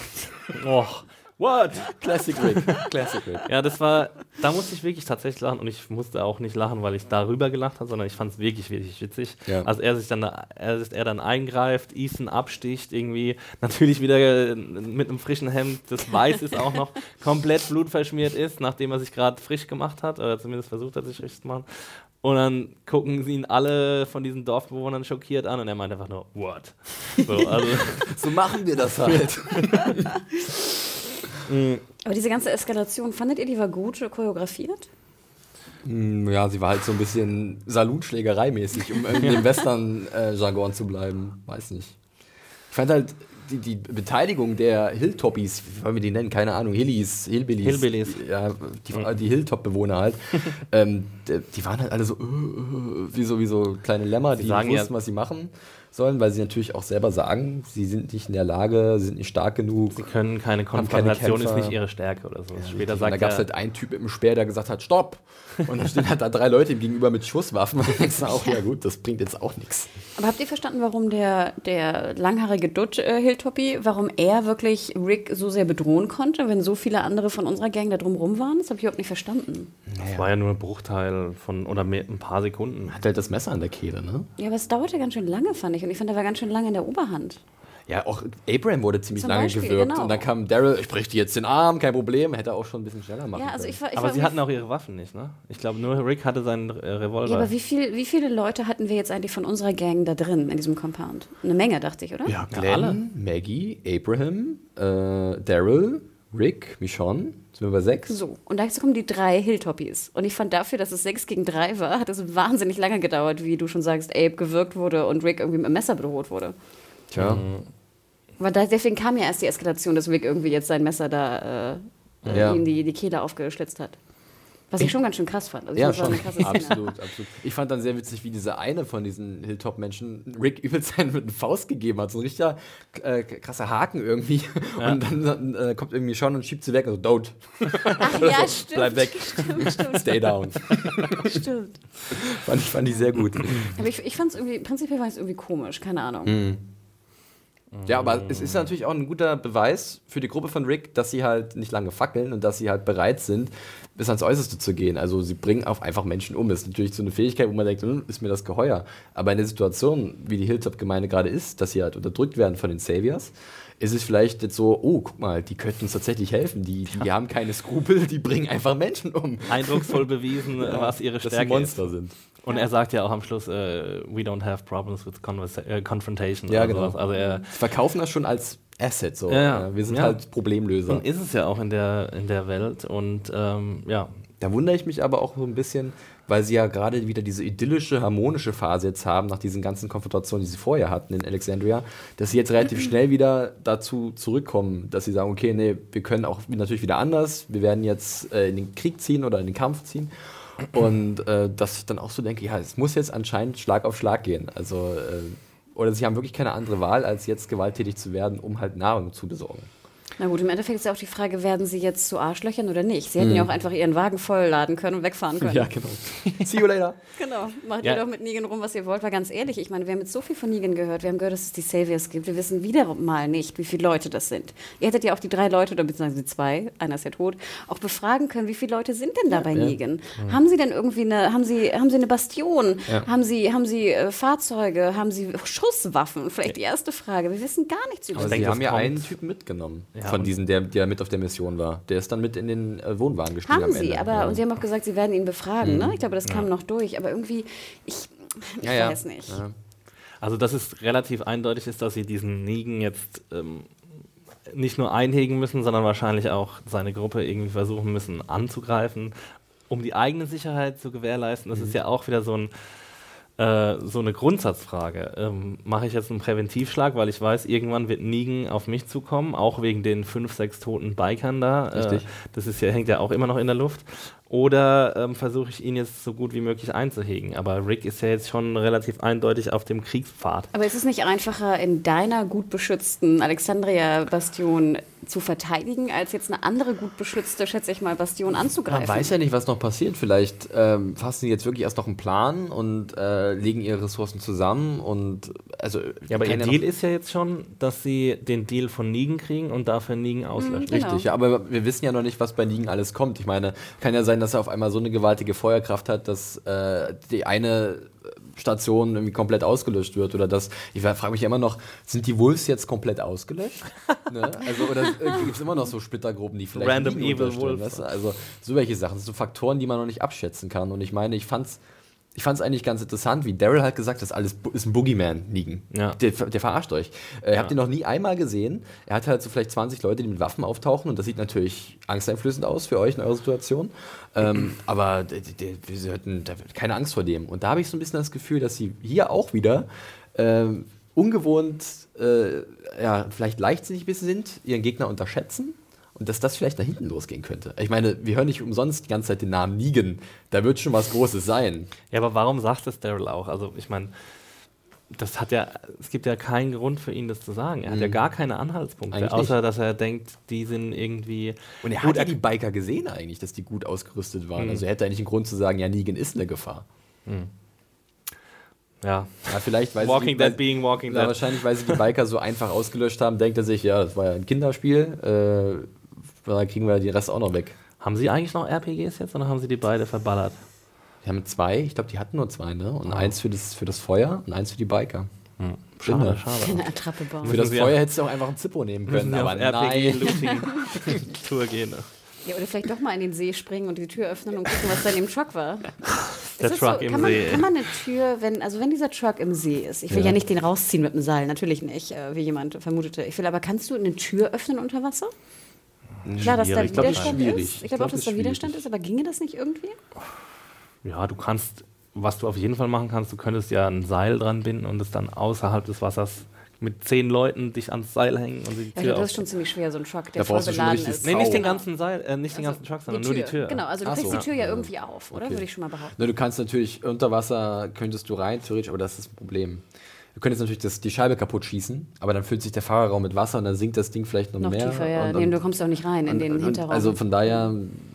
Och, what? Classic Rick. Classic Rick. Ja, das war, da musste ich wirklich tatsächlich lachen und ich musste auch nicht lachen, weil ich darüber gelacht habe, sondern ich fand es wirklich, wirklich witzig. Ja. Als er sich dann, da, er, er dann eingreift, Ethan absticht, irgendwie natürlich wieder äh, mit einem frischen Hemd, das weiß ist auch noch, komplett blutverschmiert ist, nachdem er sich gerade frisch gemacht hat, oder zumindest versucht hat, sich frisch zu machen. Und dann gucken sie ihn alle von diesen Dorfbewohnern schockiert an und er meint einfach nur, what? So, also, So machen wir das halt. Aber diese ganze Eskalation, fandet ihr, die war gut choreografiert? Mm, ja, sie war halt so ein bisschen Salutschlägerei-mäßig, um irgendwie im Western-Jargon zu bleiben. Weiß nicht. Ich fand halt die, die Beteiligung der Hilltoppies, wie wollen wir die nennen? Keine Ahnung, Hillies, Hillbillies. Hillbillies. Ja, die, die Hilltop-Bewohner halt. ähm, die, die waren halt alle so, äh, äh, wie so, wie so kleine Lämmer, die sagen wussten, ja- was sie machen sollen, weil sie natürlich auch selber sagen, sie sind nicht in der Lage, sie sind nicht stark genug. sie können keine Haben keine Konfrontation, ist nicht ihre Stärke oder so. Später Und sagt da gab es halt einen Typ mit dem Speer, der gesagt hat, stopp! Und dann stehen halt da drei Leute ihm gegenüber mit Schusswaffen. Und denkst auch, ja gut, das bringt jetzt auch nichts. Aber habt ihr verstanden, warum der, der langhaarige Dutt äh, Hilltoppy, warum er wirklich Rick so sehr bedrohen konnte, wenn so viele andere von unserer Gang da drumrum waren? Das habe ich überhaupt nicht verstanden. Das war ja nur ein Bruchteil von oder mehr, ein paar Sekunden. Hat halt das Messer an der Kehle, ne? Ja, aber es dauerte ganz schön lange, fand ich. Und ich fand, er war ganz schön lange in der Oberhand. Ja, auch Abraham wurde ziemlich Zum lange Beispiel, gewirkt. genau. Und dann kam Daryl, ich brech dir jetzt den Arm, kein Problem. Hätte auch schon ein bisschen schneller machen Ja, also können. ich, war- ich Aber war sie hatten auch ihre Waffen nicht, ne? Ich glaube, nur Rick hatte seinen äh, Revolver. Ja, aber wie, viel, wie viele Leute hatten wir jetzt eigentlich von unserer Gang da drin in diesem Compound? Eine Menge, dachte ich, oder? ja, Ja, Glenn, alle. Maggie, Abraham, äh, Daryl, Rick, Michonne. Sind wir bei sechs? So, und dazu kommen die drei Hilltoppies. Und ich fand dafür, dass es sechs gegen drei war, hat es wahnsinnig lange gedauert, wie du schon sagst, Abe gewirkt wurde und Rick irgendwie mit dem Messer bedroht wurde. Tja. Weil da, deswegen kam ja erst die Eskalation, dass Rick irgendwie jetzt sein Messer da äh, Ja. ihm die, die Kehle aufgeschlitzt hat. Was ich, schon ganz schön krass fand. Also ich Ja, schon. Absolut, absolut. Ich fand dann sehr witzig, wie dieser eine von diesen Hilltop-Menschen Rick übelst einen mit einer Faust gegeben hat. So ein richtiger äh, krasser Haken irgendwie. Und dann, dann äh, kommt irgendwie schon und schiebt sie weg. Also, don't. Ach ja, stimmt. Bleib weg. Stimmt, stimmt, Stay down. stimmt. fand, ich, fand ich sehr gut. Aber ich, ich fand es irgendwie, prinzipiell war es irgendwie komisch, keine Ahnung. Mhm. Ja, aber es ist natürlich auch ein guter Beweis für die Gruppe von Rick, dass sie halt nicht lange fackeln und dass sie halt bereit sind, bis ans Äußerste zu gehen. Also sie bringen auch einfach Menschen um. Das ist natürlich so eine Fähigkeit, wo man denkt, hm, ist mir das geheuer. Aber in der Situation, wie die Hilltop-Gemeinde gerade ist, dass sie halt unterdrückt werden von den Saviors, ist es vielleicht jetzt so, oh, guck mal, die könnten uns tatsächlich helfen. Die, die haben keine Skrupel, die bringen einfach Menschen um. Eindrucksvoll bewiesen, was ihre dass sie Stärke Monster ist. sind. Und er sagt ja auch am Schluss, äh, we don't have problems with äh, confrontation. Ja, genau. sowas. Also er Sie verkaufen das schon als Asset. So. Ja, ja. Wir sind Ja. halt Problemlöser. und ist es ja auch in der, in der Welt. Und ähm, ja, Da wundere ich mich aber auch so ein bisschen, weil sie ja gerade wieder diese idyllische, harmonische Phase jetzt haben, nach diesen ganzen Konfrontationen, die sie vorher hatten in Alexandria, dass sie jetzt relativ schnell wieder dazu zurückkommen, dass sie sagen, okay, nee, wir können auch natürlich wieder anders, wir werden jetzt äh, in den Krieg ziehen oder in den Kampf ziehen. Und äh, dass ich dann auch so denke, ja, es muss jetzt anscheinend Schlag auf Schlag gehen. Also, äh, oder sie haben wirklich keine andere Wahl, als jetzt gewalttätig zu werden, um halt Nahrung zu besorgen. Na gut, im Endeffekt ist ja auch die Frage, werden sie jetzt zu Arschlöchern oder nicht? Sie hätten Mhm. ja auch einfach ihren Wagen vollladen können und wegfahren können. Ja, genau. See you later. Genau, macht Ja. ihr doch mit Negan rum, was ihr wollt. War ganz ehrlich, ich meine, wir haben jetzt so viel von Negan gehört. Wir haben gehört, dass es die Saviors gibt. Wir wissen wieder mal nicht, wie viele Leute das sind. Ihr hättet ja auch die drei Leute, oder beziehungsweise die zwei, einer ist ja tot, auch befragen können, wie viele Leute sind denn da bei Negan? Haben sie denn irgendwie eine, haben sie, haben sie eine Bastion? Ja. Haben sie, haben sie äh, Fahrzeuge? Haben sie Schusswaffen? Vielleicht die erste Frage. Wir wissen gar nichts über Aber Ich sie. denke, sie haben ja einen Typen mitgenommen. Ja, von diesen, der, der mit auf der Mission war. Der ist dann mit in den äh, Wohnwagen gestiegen Haben am sie, Ende. aber ja. und sie haben auch gesagt, sie werden ihn befragen. Ne? Ich glaube, das kam noch durch. Aber irgendwie, ich, ich ja, ja. weiß nicht. Ja. Also, dass es relativ eindeutig ist, dass sie diesen Negan jetzt ähm, nicht nur einhegen müssen, sondern wahrscheinlich auch seine Gruppe irgendwie versuchen müssen anzugreifen, um die eigene Sicherheit zu gewährleisten. Das ist ja auch wieder so ein äh, so eine Grundsatzfrage. Ähm, Mache ich jetzt einen Präventivschlag, weil ich weiß, irgendwann wird Negan auf mich zukommen, auch wegen den fünf, sechs toten Bikern da. Äh, das ist ja, hängt ja auch immer noch in der Luft. Oder ähm, versuche ich ihn jetzt so gut wie möglich einzuhegen. Aber Rick ist ja jetzt schon relativ eindeutig auf dem Kriegspfad. Aber ist es nicht einfacher, in deiner gut beschützten Alexandria-Bastion zu verteidigen, als jetzt eine andere gut beschützte, schätze ich mal, Bastion anzugreifen? Man weiß ja nicht, was noch passiert. Vielleicht ähm, fassen sie jetzt wirklich erst noch einen Plan und äh, legen ihre Ressourcen zusammen und also Ja, aber ihr Deal ist ja jetzt schon, dass sie den Deal von Negan kriegen und dafür Negan auslöschen. genau. Richtig, ja, aber wir wissen ja noch nicht, was bei Negan alles kommt. Ich meine, kann ja sein, dass er auf einmal so eine gewaltige Feuerkraft hat, dass äh, die eine Station irgendwie komplett ausgelöscht wird oder dass, ich frage mich ja immer noch, sind die Wolves jetzt komplett ausgelöscht? ne? Also, oder äh, gibt es immer noch so Splittergruppen, die vielleicht Random Evil Wolves. weißt du? Also so welche Sachen, das sind so Faktoren, die man noch nicht abschätzen kann. Und ich meine, ich fand's ich fand es eigentlich ganz interessant, wie Daryl halt gesagt hat, das alles ist ein Boogeyman, Negan. Ja. Der, der verarscht euch. Äh, Ihr habt ihn noch nie einmal gesehen. Er hat halt so vielleicht 20 Leute, die mit Waffen auftauchen und das sieht natürlich angsteinflößend aus für euch in eurer Situation. Ähm, aber wir hatten keine Angst vor dem. Und da habe ich so ein bisschen das Gefühl, dass sie hier auch wieder ähm, ungewohnt, äh, ja, vielleicht leichtsinnig ein bisschen sind, ihren Gegner unterschätzen. Und dass das vielleicht nach hinten losgehen könnte. Ich meine, wir hören nicht umsonst die ganze Zeit den Namen Negan. Da wird schon was Großes sein. Ja, aber warum sagt das Daryl auch? Also, ich meine, das hat ja, es gibt ja keinen Grund für ihn, das zu sagen. Er hat ja gar keine Anhaltspunkte, Eigentlich außer dass er denkt, die sind irgendwie. Und er hat ja die Biker gesehen eigentlich, dass die gut ausgerüstet waren. Also er hätte eigentlich einen Grund zu sagen, ja, Negan ist eine Gefahr. Ja. Ja, vielleicht, weil Walking Dead being Walking ja, Dead. wahrscheinlich, weil sie die Biker so einfach ausgelöscht haben, denkt er sich, ja, das war ja ein Kinderspiel, äh, da kriegen wir den Rest auch noch weg. Haben sie eigentlich noch RPGs jetzt oder haben sie die beide verballert? Wir haben zwei, ich glaube, die hatten nur zwei, ne? Und eins für das, für das Feuer und eins für die Biker. Schade, schade. Eine Attrappe bauen. Für das wir- Feuer hättest du auch einfach ein Zippo nehmen können, aber nein. RPG-Looting-Tour gehen. ne? Ja, oder vielleicht doch mal in den See springen und die Tür öffnen und gucken, was da in dem Truck war. Der Truck so? im kann man, See. Kann man eine Tür, wenn, also wenn dieser Truck im See ist, ich will ja, Ja. nicht den rausziehen mit dem Seil, natürlich nicht, äh, wie jemand vermutete. Ich will, aber kannst du eine Tür öffnen unter Wasser? Klar, dass da. Ich glaub, Widerstand schwierig. ist. Ich Ich glaube glaub, auch, das dass da Widerstand ist, aber ginge das nicht irgendwie? Ja, du kannst, was du auf jeden Fall machen kannst, du könntest ja ein Seil dran binden und es dann außerhalb des Wassers mit zehn Leuten dich ans Seil hängen und die Ja, Tür glaube, das ist schon ziemlich schwer, so ein Truck, der Da voll beladen ist. Nee, nicht den ganzen Seil, äh, nicht den ganzen Truck, sondern nur die Tür. Genau, also du Ach kriegst so. die Tür ja irgendwie auf, oder? Okay. Würde ich schon mal behaupten. Na, du kannst natürlich unter Wasser könntest du rein, theoretisch, aber das ist das Problem. Du könntest natürlich das, die Scheibe kaputt schießen, aber dann füllt sich der Fahrerraum mit Wasser und dann sinkt das Ding vielleicht noch, Noch mehr. tiefer, ja. und, Nee, und, du kommst auch nicht rein in den und, Hinterraum. Also von daher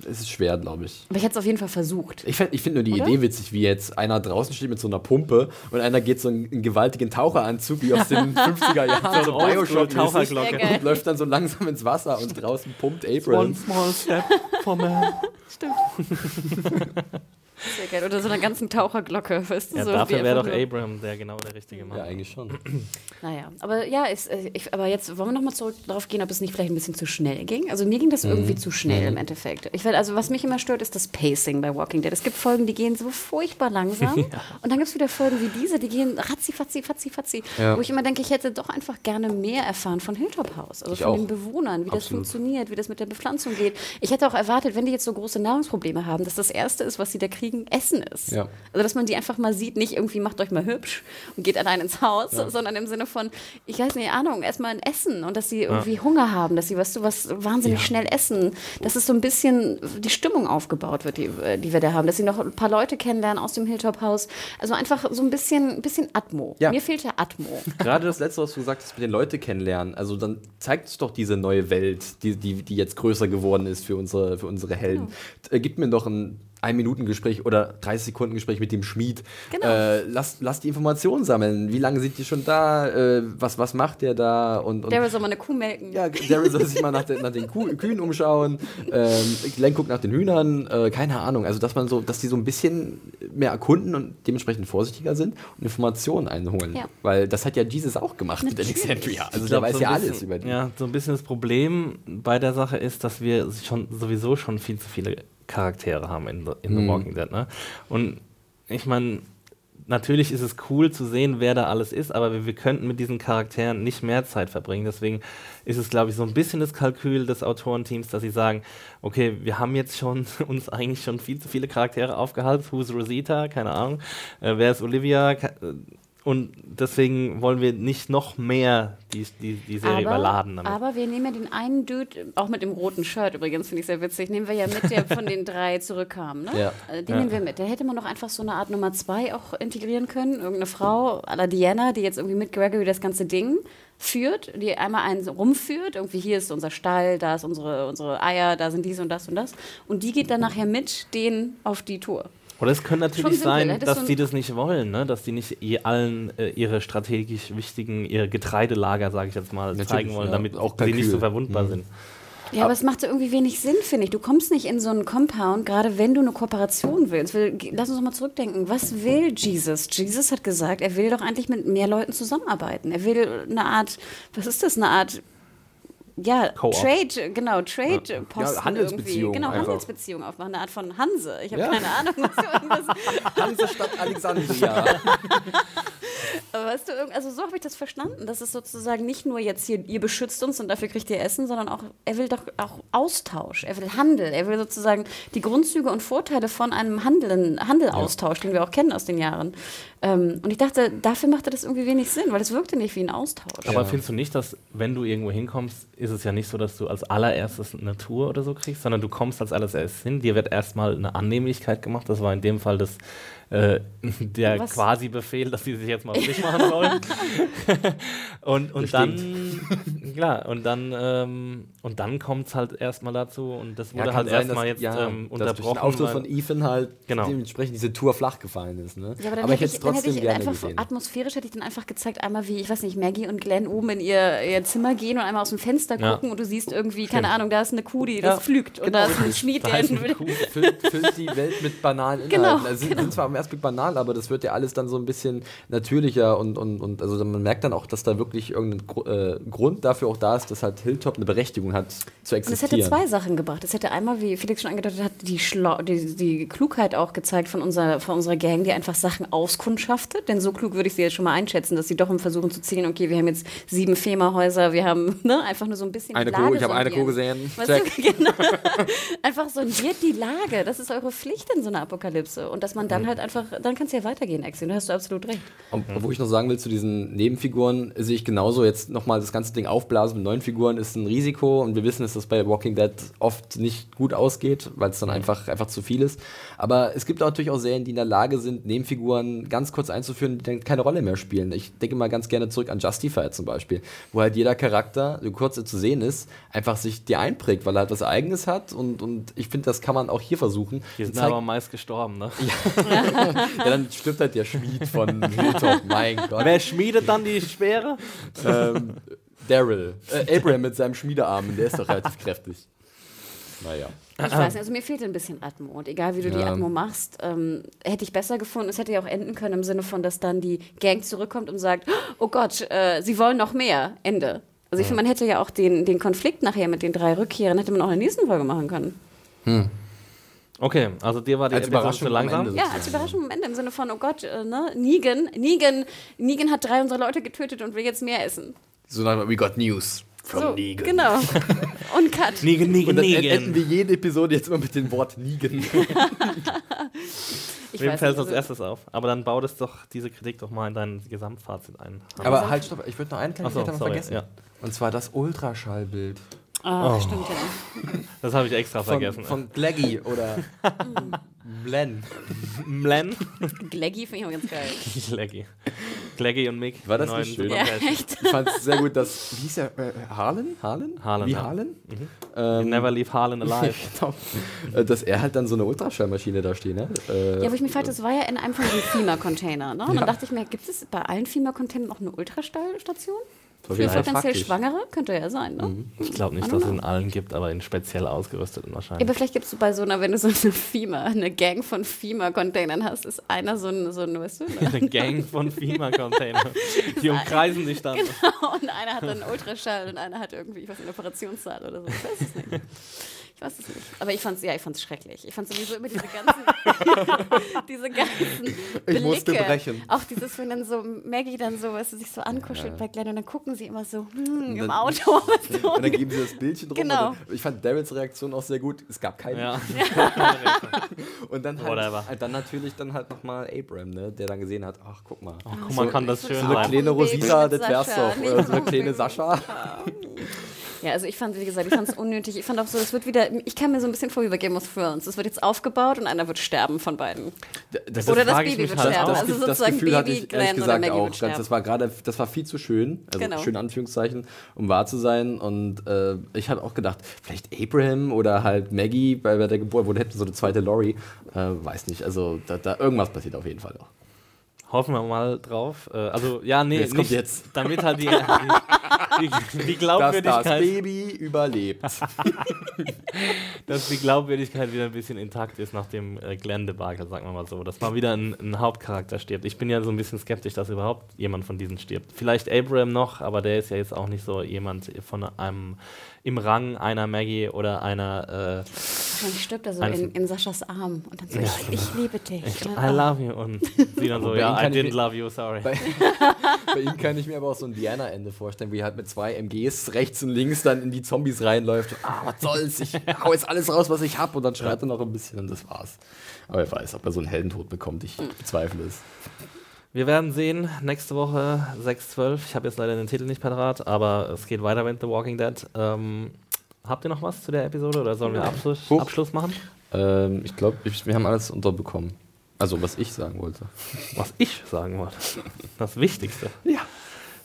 ist es schwer, glaube ich. aber ich hätte es auf jeden Fall versucht. Ich, ich finde nur die Oder? Idee witzig, wie jetzt einer draußen steht mit so einer Pumpe und einer geht so einen, einen gewaltigen Taucheranzug wie aus den 50er Jahren, so Oldschool Bioshock Taucherglocke. Sehr geil. und läuft dann so langsam ins Wasser und draußen pumpt April. small step for man. Stimmt. Sehr geil. Oder so einer ganzen Taucherglocke, weißt du? Ja, so dafür wäre doch Abraham der genau der richtige Mann. Ja, eigentlich schon. Naja, aber ja, ist, äh, ich, aber jetzt wollen wir nochmal zurück darauf gehen, ob es nicht vielleicht ein bisschen zu schnell ging. Also mir ging das Mhm. irgendwie zu schnell im Endeffekt. Ich also was mich immer stört, ist das Pacing bei Walking Dead. Es gibt Folgen, die gehen so furchtbar langsam und dann gibt es wieder Folgen wie diese, die gehen ratzi, fatzi, fatzi, fatzi. Ja. Wo ich immer denke, ich hätte doch einfach gerne mehr erfahren von Hilltop House. Also Ich von auch. den Bewohnern, wie das Absolut. funktioniert, wie das mit der Bepflanzung geht. Ich hätte auch erwartet, wenn die jetzt so große Nahrungsprobleme haben, dass das Erste ist, was sie da kriegen, Essen ist. Ja. Also dass man die einfach mal sieht, nicht irgendwie macht euch mal hübsch und geht allein ins Haus, sondern im Sinne von, ich weiß nicht, Ahnung, erstmal ein Essen und dass sie irgendwie Hunger haben, dass sie, weißt du, was wahnsinnig schnell essen, dass es so ein bisschen die Stimmung aufgebaut wird, die, äh, die wir da haben, dass sie noch ein paar Leute kennenlernen aus dem Hilltop-Haus. Also einfach so ein bisschen, bisschen Atmo. Ja. Mir fehlt ja Atmo. Gerade das letzte, was du gesagt hast, mit den Leute kennenlernen. Also dann zeigt es doch diese neue Welt, die, die, die jetzt größer geworden ist für unsere, für unsere Helden. Äh, Gib mir doch ein ein-Minuten-Gespräch oder 30-Sekunden-Gespräch mit dem Schmied. Genau. Äh, lass, lass die Informationen sammeln. Wie lange sind die schon da? Äh, was, was macht der da? Und, und Daryl soll mal eine Kuh melken. ja, Daryl soll sich mal nach, den- nach den Kuh, Kühen umschauen. Ähm, Glenn guckt nach den Hühnern. Äh, keine Ahnung. Also, dass man so, dass die so ein bisschen mehr erkunden und dementsprechend vorsichtiger sind und Informationen einholen. Ja. Weil das hat ja Jesus auch gemacht mit Natürlich. Alexandria. Also, glaub, weiß so ja alles über die. Ja, so ein bisschen das Problem bei der Sache ist, dass wir schon sowieso schon viel zu viele Charaktere haben in The, in The Mhm. Walking Dead. Ne? Und ich meine, natürlich ist es cool zu sehen, wer da alles ist, aber wir, wir könnten mit diesen Charakteren nicht mehr Zeit verbringen. Deswegen ist es, glaube ich, so ein bisschen das Kalkül des Autorenteams, dass sie sagen, okay, wir haben jetzt schon uns eigentlich schon viel zu viele Charaktere aufgehalten. Who's Rosita? Keine Ahnung. Äh, wer ist Olivia? Ke äh, und deswegen wollen wir nicht noch mehr die, die, die Serie überladen. Damit. aber wir nehmen ja den einen Dude, auch mit dem roten Shirt übrigens, finde ich sehr witzig, nehmen wir ja mit, der von den drei zurückkam. Ne? Ja. Äh, Den nehmen wir mit. Da hätte man doch einfach so eine Art Nummer zwei auch integrieren können. Irgendeine Frau, à la Diana, die jetzt irgendwie mit Gregory das ganze Ding führt, die einmal einen rumführt. Irgendwie hier ist unser Stall, da ist unsere, unsere Eier, da sind dies und das und das. Und die geht dann nachher mit denen auf die Tour. Oder es könnte natürlich sein, ne? Das ist dass die das nicht wollen, ne? dass die nicht ihr allen äh, ihre strategisch wichtigen, ihre Getreidelager, sage ich jetzt mal, Natürlich, zeigen wollen, ja. damit Auch sie nicht so verwundbar sind. Ja, aber es macht so irgendwie wenig Sinn, finde ich. Du kommst nicht in so einen Compound, gerade wenn du eine Kooperation willst. Lass uns doch mal zurückdenken. Was will Jesus? Jesus hat gesagt, er will doch eigentlich mit mehr Leuten zusammenarbeiten. Er will eine Art, was ist das, eine Art, ja. Trade, genau, Trade-Posten Ja, Handelsbeziehung irgendwie. Genau, einfach. Handelsbeziehung aufmachen, eine Art von Hanse. Ich habe Ja. keine Ahnung, was du irgendwas Hansestadt Alexandria. Aber weißt du, irgend- also so habe ich das verstanden, dass es sozusagen nicht nur jetzt hier, ihr beschützt uns und dafür kriegt ihr Essen, sondern auch, er will doch auch Austausch, er will Handel, er will sozusagen die Grundzüge und Vorteile von einem Handeln, Handel austauschen, den wir auch kennen aus den Jahren. Ähm, und ich dachte, dafür machte das irgendwie wenig Sinn, weil es wirkte nicht wie ein Austausch. Aber findest du nicht, dass, wenn du irgendwo hinkommst, ist es ja nicht so, dass du als allererstes eine Tour oder so kriegst, sondern du kommst als allererstes hin, dir wird erstmal eine Annehmlichkeit gemacht, das war in dem Fall das, äh, der Was? quasi Befehl, dass sie sich jetzt mal frisch machen sollen. und und dann, klar, und dann, ähm, und dann kommt es halt erstmal dazu und das wurde halt erstmal jetzt ja, ähm, dass durch unterbrochen. den Auftritt von Ethan halt Genau. dementsprechend diese Tour flach gefallen ist. Ne? Ja, aber dann aber ich hätte ich, es dann hätte trotzdem ich gerne einfach gesehen. atmosphärisch hätte ich dann einfach gezeigt, einmal wie, ich weiß nicht, Maggie und Glenn oben in ihr, ihr Zimmer gehen und einmal aus dem Fenster Ja. gucken und du siehst irgendwie, keine Ahnung, da ist eine Kuh, die Ja, das pflügt und da ist ein Schmied, der füllt, füllt die Welt mit banalen Genau, Inhalten. also sind, sind zwar am ersten Blick banal, aber das wird ja alles dann so ein bisschen natürlicher und, und, und also man merkt dann auch, dass da wirklich irgendein Gru äh, Grund dafür auch da ist, dass halt Hilltop eine Berechtigung hat zu Und es existieren. hätte zwei Sachen gebracht. Es hätte einmal, wie Felix schon angedeutet hat, die, die, die Klugheit auch gezeigt von unserer, von unserer Gang, die einfach Sachen auskundschaftet. Denn so klug würde ich sie jetzt schon mal einschätzen, dass sie doch im Versuchen zu ziehen, okay, wir haben jetzt sieben FEMA-Häuser, wir haben ne, einfach nur so ein bisschen Eine Kuh, ich habe eine. Kuh gesehen. Weißt du, genau. einfach sondiert die Lage. Das ist eure Pflicht in so einer Apokalypse. Und dass man Mhm. dann halt einfach, dann kann es ja weitergehen, Axel. Da hast du absolut recht. Und wo ich noch sagen will zu diesen Nebenfiguren, sehe ich genauso jetzt nochmal das ganze Ding aufblasen mit neuen Figuren ist ein Risiko und wir wissen, dass das bei Walking Dead oft nicht gut ausgeht, weil es dann einfach, einfach zu viel ist. Aber es gibt auch natürlich auch Serien, die in der Lage sind, Nebenfiguren ganz kurz einzuführen, die dann keine Rolle mehr spielen. Ich denke mal ganz gerne zurück an Justified zum Beispiel, wo halt jeder Charakter, so kurz er zu sehen ist, einfach sich dir einprägt, weil er halt was Eigenes hat und, und ich finde, das kann man auch hier versuchen. Die sind aber meist gestorben, ne? ja, dann stirbt halt der Schmied von Hilltop, mein Gott. Wer schmiedet dann die Speere? ähm, Daryl. Äh, Abraham mit seinem Schmiedearm, der ist doch relativ kräftig. Naja. Ich weiß nicht, also mir fehlt ein bisschen Atmo. Und egal wie du die Ja. Atmo machst, ähm, hätte ich besser gefunden. Es hätte ja auch enden können im Sinne von, dass dann die Gang zurückkommt und sagt, oh Gott, äh, sie wollen noch mehr. Ende. Also ich finde, man hätte ja auch den, den Konflikt nachher mit den drei Rückkehrern, hätte man auch in der nächsten Folge machen können. Okay, also dir war die Als Episode langsam. Ende. Ja, als Überraschung am Ende im Sinne von, oh Gott, äh, ne, Negan, Negan, Negan hat drei unserer Leute getötet und will jetzt mehr essen. So nach we got news from So, Negan. genau. Und Cut. Nigen, Nigen, Und dann enden wir jede Episode jetzt immer mit dem Wort Negan. Ich Wem weiß fällt nicht, als also- erstes auf? Aber dann bau das doch, diese Kritik doch mal in dein Gesamtfazit ein. Aber halt, stopp, ich würde noch einen kleinen Detail sorry, vergessen. ja. Und zwar das Ultraschallbild. Ah, stimmt ja. Das habe ich extra Von, vergessen. von Glaggy oder Blen. Mlen? Glaggy finde ich auch ganz geil. Glaggy. Glaggy und Mick. War das neuen nicht schön? Ja, echt. Ich fand es sehr gut, dass, wie hieß er, äh, Harlan? Harlan? Harlan, Wie ja. Harlan? You Ähm, never leave Harlan alive. genau. Äh, Dass er halt dann so eine Ultraschallmaschine da steht, ne? Äh, Ja, wo ich mich fragte, das war ja in einem von den FEMA-Containern. Ne? Und dann dachte ich mir, gibt es bei allen FEMA-Containern auch eine Ultraschallstation? Für potenziell praktisch. Schwangere? Könnte ja sein, ne? Ich glaube nicht, dass es in allen gibt, aber in speziell ausgerüsteten Ja, wahrscheinlich. aber vielleicht gibst du bei so einer, wenn du so eine FEMA, eine Gang von FEMA-Containern hast, ist einer so ein, so ein weißt du, ne? Eine Gang von FEMA-Containern. Die umkreisen dich dann. und einer hat dann Ultraschall und einer hat irgendwie, ich weiß nicht, einen Operationssaal oder so. Ich weiß es nicht. Ich weiß es nicht. Aber ich fand es ja, ich fand's schrecklich. Ich fand sowieso immer diese ganzen, diese ganzen Blicke. Ich musste brechen. Auch dieses, wenn dann so Maggie dann so, weißt du, sich so ankuschelt bei Glenn und dann gucken sie immer so hm, im Auto. Und dann geben sie das Bildchen drum. Genau. Dann, ich fand Daryls Reaktion auch sehr gut. Es gab keine. Ja. Und dann Whatever. halt, dann natürlich dann halt nochmal Abraham, ne, der dann gesehen hat, ach guck mal. Guck mal, kann das schön So eine sein. kleine Rosita, das wär's doch. so eine so ein kleine. Sascha. Ja, also ich fand, wie gesagt, ich fand es unnötig. Ich fand auch so, es wird wieder, ich kam mir so ein bisschen vor wie bei Game of Thrones. Es wird jetzt aufgebaut und einer wird sterben von beiden. Das, Oder das Baby wird halt sterben. das, also das, das sozusagen Gefühl hatte Baby ich Glenn oder gesagt Maggie auch. wird sterben. das war gerade, das war viel zu schön, also Genau. schön in Anführungszeichen, um wahr zu sein. Und äh, ich habe auch gedacht, vielleicht Abraham oder halt Maggie bei, bei der Geburt, wo hätten so eine zweite Lori, äh, weiß nicht. Also da, da irgendwas passiert auf jeden Fall noch. Hoffen wir mal drauf. Äh, also, ja, nee, Jetzt kommt nicht, jetzt. damit halt die, die, die, die Dass das Glaubwürdigkeit, Baby überlebt. dass die Glaubwürdigkeit wieder ein bisschen intakt ist nach dem äh, Glenn-Debakel, sagen wir mal so. Dass mal wieder ein, ein Hauptcharakter stirbt. Ich bin ja so ein bisschen skeptisch, dass überhaupt jemand von diesen stirbt. Vielleicht Abraham noch, aber der ist ja jetzt auch nicht so jemand von einem im Rang einer Maggie oder einer Wahrscheinlich stirbt er so in, in Saschas Arm und dann so, Ja, ich, ich liebe dich. äh, Und I dann, love you und sie dann so, ja, I ich didn't mir- love you, sorry. Bei, bei ihm kann ich mir aber auch so ein Diana-Ende vorstellen, wie er halt mit zwei MGs rechts und links dann in die Zombies reinläuft. Ah, was soll's? Ich hau jetzt alles raus, was ich hab. Und dann schreit er noch ein bisschen und das war's. Aber wer weiß, ob er so einen Heldentod bekommt. Ich bezweifle es. Wir werden sehen, nächste Woche 6.12. Ich habe jetzt leider den Titel nicht parat, aber es geht weiter mit The Walking Dead. Ähm, habt ihr noch was zu der Episode oder sollen wir Abschluss. Abschluss machen? Ähm, ich glaube, wir haben alles unterbekommen. Also, was ich sagen wollte. Was ich sagen wollte. Das Wichtigste. Ja.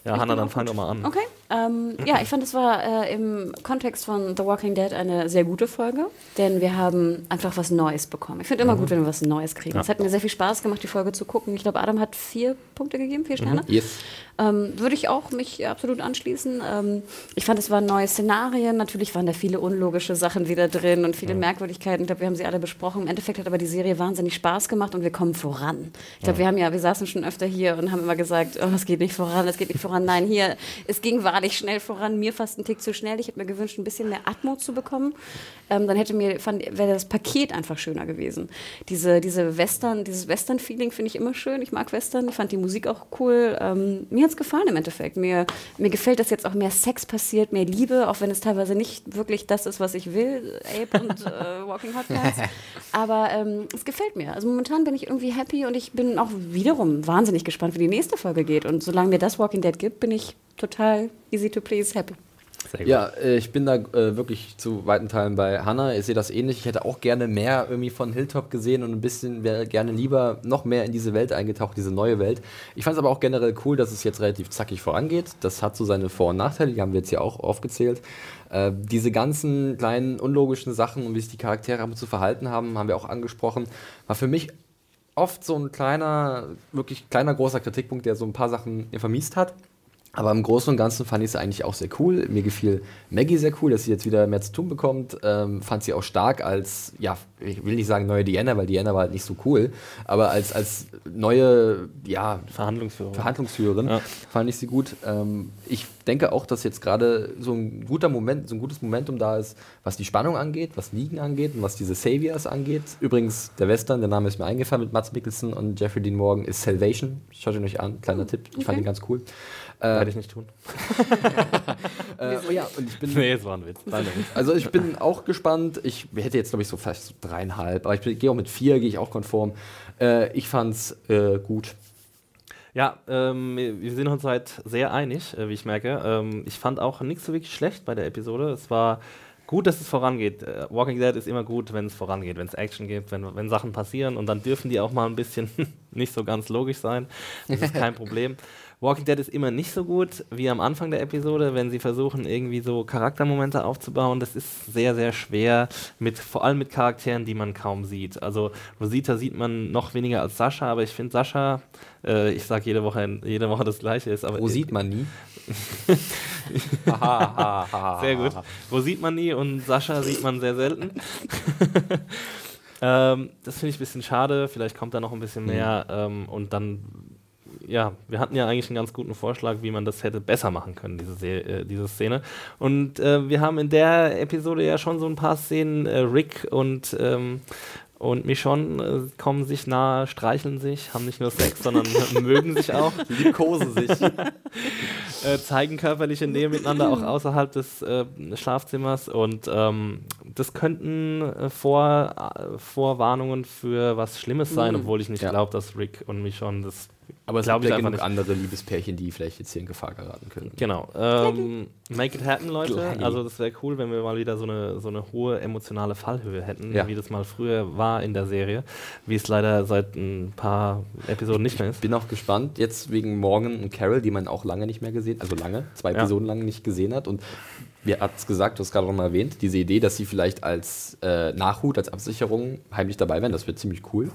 Ja, Hanna, dann fang doch mal an. Okay. Ähm, ja, ich fand, es war äh, im Kontext von The Walking Dead eine sehr gute Folge, denn wir haben einfach was Neues bekommen. Ich finde immer gut, wenn wir was Neues kriegen. Es hat mir sehr viel Spaß gemacht, die Folge zu gucken. Ich glaube, Adam hat vier Punkte gegeben, vier Sterne. Yes. Ähm, würde ich auch mich absolut anschließen. Ähm, ich fand, es waren neue Szenarien. Natürlich waren da viele unlogische Sachen wieder drin und viele Merkwürdigkeiten. Ich glaube, wir haben sie alle besprochen. Im Endeffekt hat aber die Serie wahnsinnig Spaß gemacht und wir kommen voran. Ich glaube, wir haben ja, wir saßen schon öfter hier und haben immer gesagt, oh, es geht nicht voran, es geht nicht voran. Nein, hier, es ging wahrlich schnell voran. Mir fast ein Tick zu schnell. Ich hätte mir gewünscht, ein bisschen mehr Atmo zu bekommen. Ähm, dann hätte mir, fand, wäre das Paket einfach schöner gewesen. Diese, diese Western, dieses Western-Feeling finde ich immer schön. Ich mag Western. Fand die Musik auch cool. Ähm, mir hat es gefallen im Endeffekt. Mir, mir gefällt, dass jetzt auch mehr Sex passiert, mehr Liebe, auch wenn es teilweise nicht wirklich das ist, was ich will, Ape und äh, Walking Hot Cats. Aber ähm, es gefällt mir. Also momentan bin ich irgendwie happy und ich bin auch wiederum wahnsinnig gespannt, wie die nächste Folge geht. Und solange mir das Walking Dead gibt, bin ich total easy to please happy. Sehr gut. Ja, äh, ich bin da äh, wirklich zu weiten Teilen bei Hannah. Ich sehe das ähnlich. Ich hätte auch gerne mehr irgendwie von Hilltop gesehen und ein bisschen wäre gerne lieber noch mehr in diese Welt eingetaucht, diese neue Welt. Ich fand es aber auch generell cool, dass es jetzt relativ zackig vorangeht. Das hat so seine Vor- und Nachteile, die haben wir jetzt hier auch aufgezählt. Äh, diese ganzen kleinen unlogischen Sachen und wie sich die Charaktere ab und zu verhalten haben, haben wir auch angesprochen. War für mich oft so ein kleiner, wirklich kleiner, großer Kritikpunkt, der so ein paar Sachen vermiest hat. Aber im Großen und Ganzen fand ich es eigentlich auch sehr cool. Mir gefiel Maggie sehr cool, dass sie jetzt wieder mehr zu tun bekommt. Ähm, fand sie auch stark als, ja, ich will nicht sagen neue Diana, weil Diana war halt nicht so cool, aber als, als neue, ja, Verhandlungsführer. Verhandlungsführerin Ja. fand ich sie gut. Ähm, ich denke auch, dass jetzt gerade so ein guter Moment, so ein gutes Momentum da ist, was die Spannung angeht, was Negan angeht und was diese Saviors angeht. Übrigens, der Western, der Name ist mir eingefallen mit Mats Mikkelsen und Jeffrey Dean Morgan, ist Salvation. Schaut ihn euch an, kleiner Tipp. Ich fand okay. ihn ganz cool. Werde ich nicht tun. Äh, oh ja, und ich bin. Nee, es war ein Witz. Also ich bin auch gespannt. Ich hätte jetzt, glaube ich, so vielleicht so dreieinhalb, aber ich gehe auch mit vier, gehe ich auch konform. Äh, ich fand's äh, gut. Ja, ähm, wir sind uns halt sehr einig, äh, wie ich merke. Ähm, ich fand auch nichts so wirklich schlecht bei der Episode. Es war gut, dass es vorangeht. Äh, Walking Dead ist immer gut, wenn es vorangeht, wenn es Action gibt, wenn, wenn Sachen passieren und dann dürfen die auch mal ein bisschen nicht so ganz logisch sein. Das ist kein Problem. Walking Dead ist immer nicht so gut wie am Anfang der Episode, wenn sie versuchen, irgendwie so Charaktermomente aufzubauen. Das ist sehr, sehr schwer, mit, vor allem mit Charakteren, die man kaum sieht. Also Rosita sieht man noch weniger als Sascha, aber ich finde Sascha, äh, ich sage jede Woche, jede Woche das Gleiche ist, aber Wo sieht man nie? sehr gut. Wo sieht man nie und Sascha sieht man sehr selten. ähm, das finde ich ein bisschen schade. Vielleicht kommt da noch ein bisschen mehr. Ähm, und dann, ja, wir hatten ja eigentlich einen ganz guten Vorschlag, wie man das hätte besser machen können, diese, Se äh, diese Szene. Und äh, wir haben in der Episode ja schon so ein paar Szenen. Äh, Rick und. Ähm, und Michonne äh, kommen sich nahe, streicheln sich, haben nicht nur Sex, sondern mögen sich auch Liebkosen sich. äh, zeigen körperliche Nähe miteinander auch außerhalb des äh, Schlafzimmers und ähm, das könnten äh, Vor, äh, Vorwarnungen für was Schlimmes sein, obwohl ich nicht Ja. glaube, dass Rick und Michonne das Aber es Glaub gibt ich ja einfach genug nicht. andere Liebespärchen, die vielleicht jetzt hier in Gefahr geraten können. Genau. Ähm, make it happen, Leute. Also das wäre cool, wenn wir mal wieder so eine, so eine hohe emotionale Fallhöhe hätten, Ja. wie das mal früher war in der Serie, wie es leider seit ein paar Episoden nicht mehr ist. Bin auch gespannt, jetzt wegen Morgan und Carol, die man auch lange nicht mehr gesehen, also lange, zwei Ja. Episoden lang nicht gesehen hat. Und wir hat es gesagt, du hast gerade noch mal erwähnt, diese Idee, dass sie vielleicht als äh, Nachhut, als Absicherung heimlich dabei wären, das wird ziemlich cool.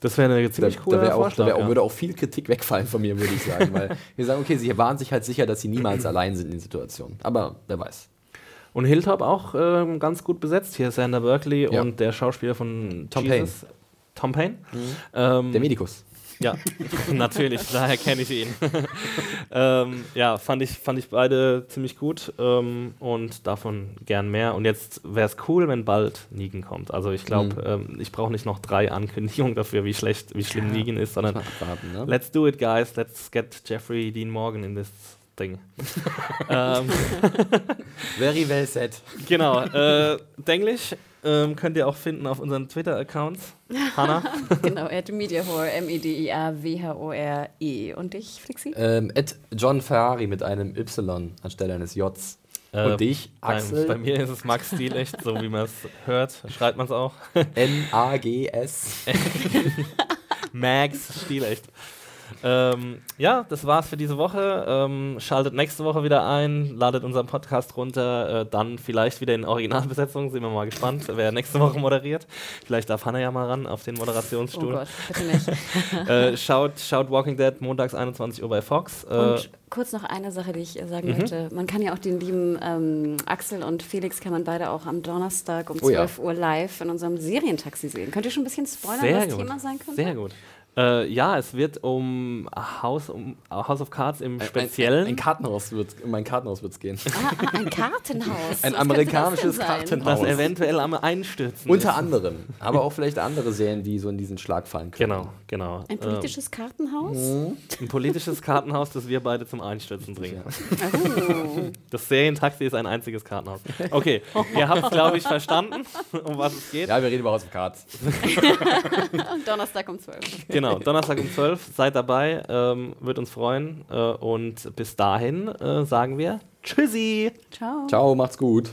Das wäre eine ziemlich da, coole da wär auch, da wär auch, ja. würde auch viel Kritik wegfallen von mir, würde ich sagen. weil wir sagen, okay, sie waren sich halt sicher, dass sie niemals allein sind in den Situationen. Aber wer weiß. Und Hilltop auch ähm, ganz gut besetzt. Hier ist Sander Berkeley Ja. und der Schauspieler von Tom Jesus. Tom Payne. Ähm, Der Medikus. Ja, natürlich, daher kenne ich ihn. ähm, ja, fand ich, fand ich beide ziemlich gut ähm, und davon gern mehr. Und jetzt wäre es cool, wenn bald Negan kommt. Also ich glaube, ähm, ich brauche nicht noch drei Ankündigungen dafür, wie schlecht, wie schlimm Negan ist, sondern Mal abwarten, ne? let's do it, guys. Let's get Jeffrey Dean Morgan in this thing. ähm, Very well said. Genau, äh, Denglisch ähm, könnt ihr auch finden auf unseren Twitter-Accounts. Hanna? genau, at Mediahore, M-E-D-I-A-W-H-O-R-E. E. Und dich, Flixi? Ähm, Ed John Ferrari mit einem Y anstelle eines Js. Äh, Und dich, Beim, Axel, bei mir ist es Max Stilecht, so wie man es hört. Schreibt man es auch. N-A-G-S. Max Stilecht. Ähm, ja, das war's für diese Woche. Ähm, schaltet nächste Woche wieder ein, ladet unseren Podcast runter, äh, dann vielleicht wieder in Originalbesetzung. Sind wir mal gespannt, wer nächste Woche moderiert. Vielleicht darf Hannah ja mal ran auf den Moderationsstuhl. Oh Gott, bitte nicht. äh, schaut, schaut Walking Dead montags 21 Uhr bei Fox. Äh, Und kurz noch eine Sache, die ich äh, sagen Mhm. möchte. Man kann ja auch den lieben ähm, Axel und Felix kann man beide auch am Donnerstag um Oh ja. 12 Uhr live in unserem Serientaxi sehen. Könnt ihr schon ein bisschen spoilern, Sehr was gut. Thema sein könnte? Sehr gut. Äh, ja, es wird um House, um House of Cards im Speziellen. Ein, ein Kartenhaus wird, um ein Kartenhaus gehen. Ah, ein Kartenhaus. Ein Was amerikanisches das? Kartenhaus. das eventuell am Einstürzen Unter ist. anderem. Aber auch vielleicht andere Serien, die so in diesen Schlag fallen können. Genau, genau. Ein politisches Kartenhaus? Ähm, ein politisches Kartenhaus, das wir beide zum Einstürzen bringen. Oh. Das Serientaxi ist ein einziges Kartenhaus. Okay, ihr habt es, glaube ich, verstanden, um was es geht. Ja, wir reden über House of Cards. Donnerstag um 12 Uhr. Genau, Donnerstag um 12 seid dabei, ähm, wird uns freuen. Äh, und bis dahin äh, sagen wir Tschüssi! Ciao. Ciao, macht's gut.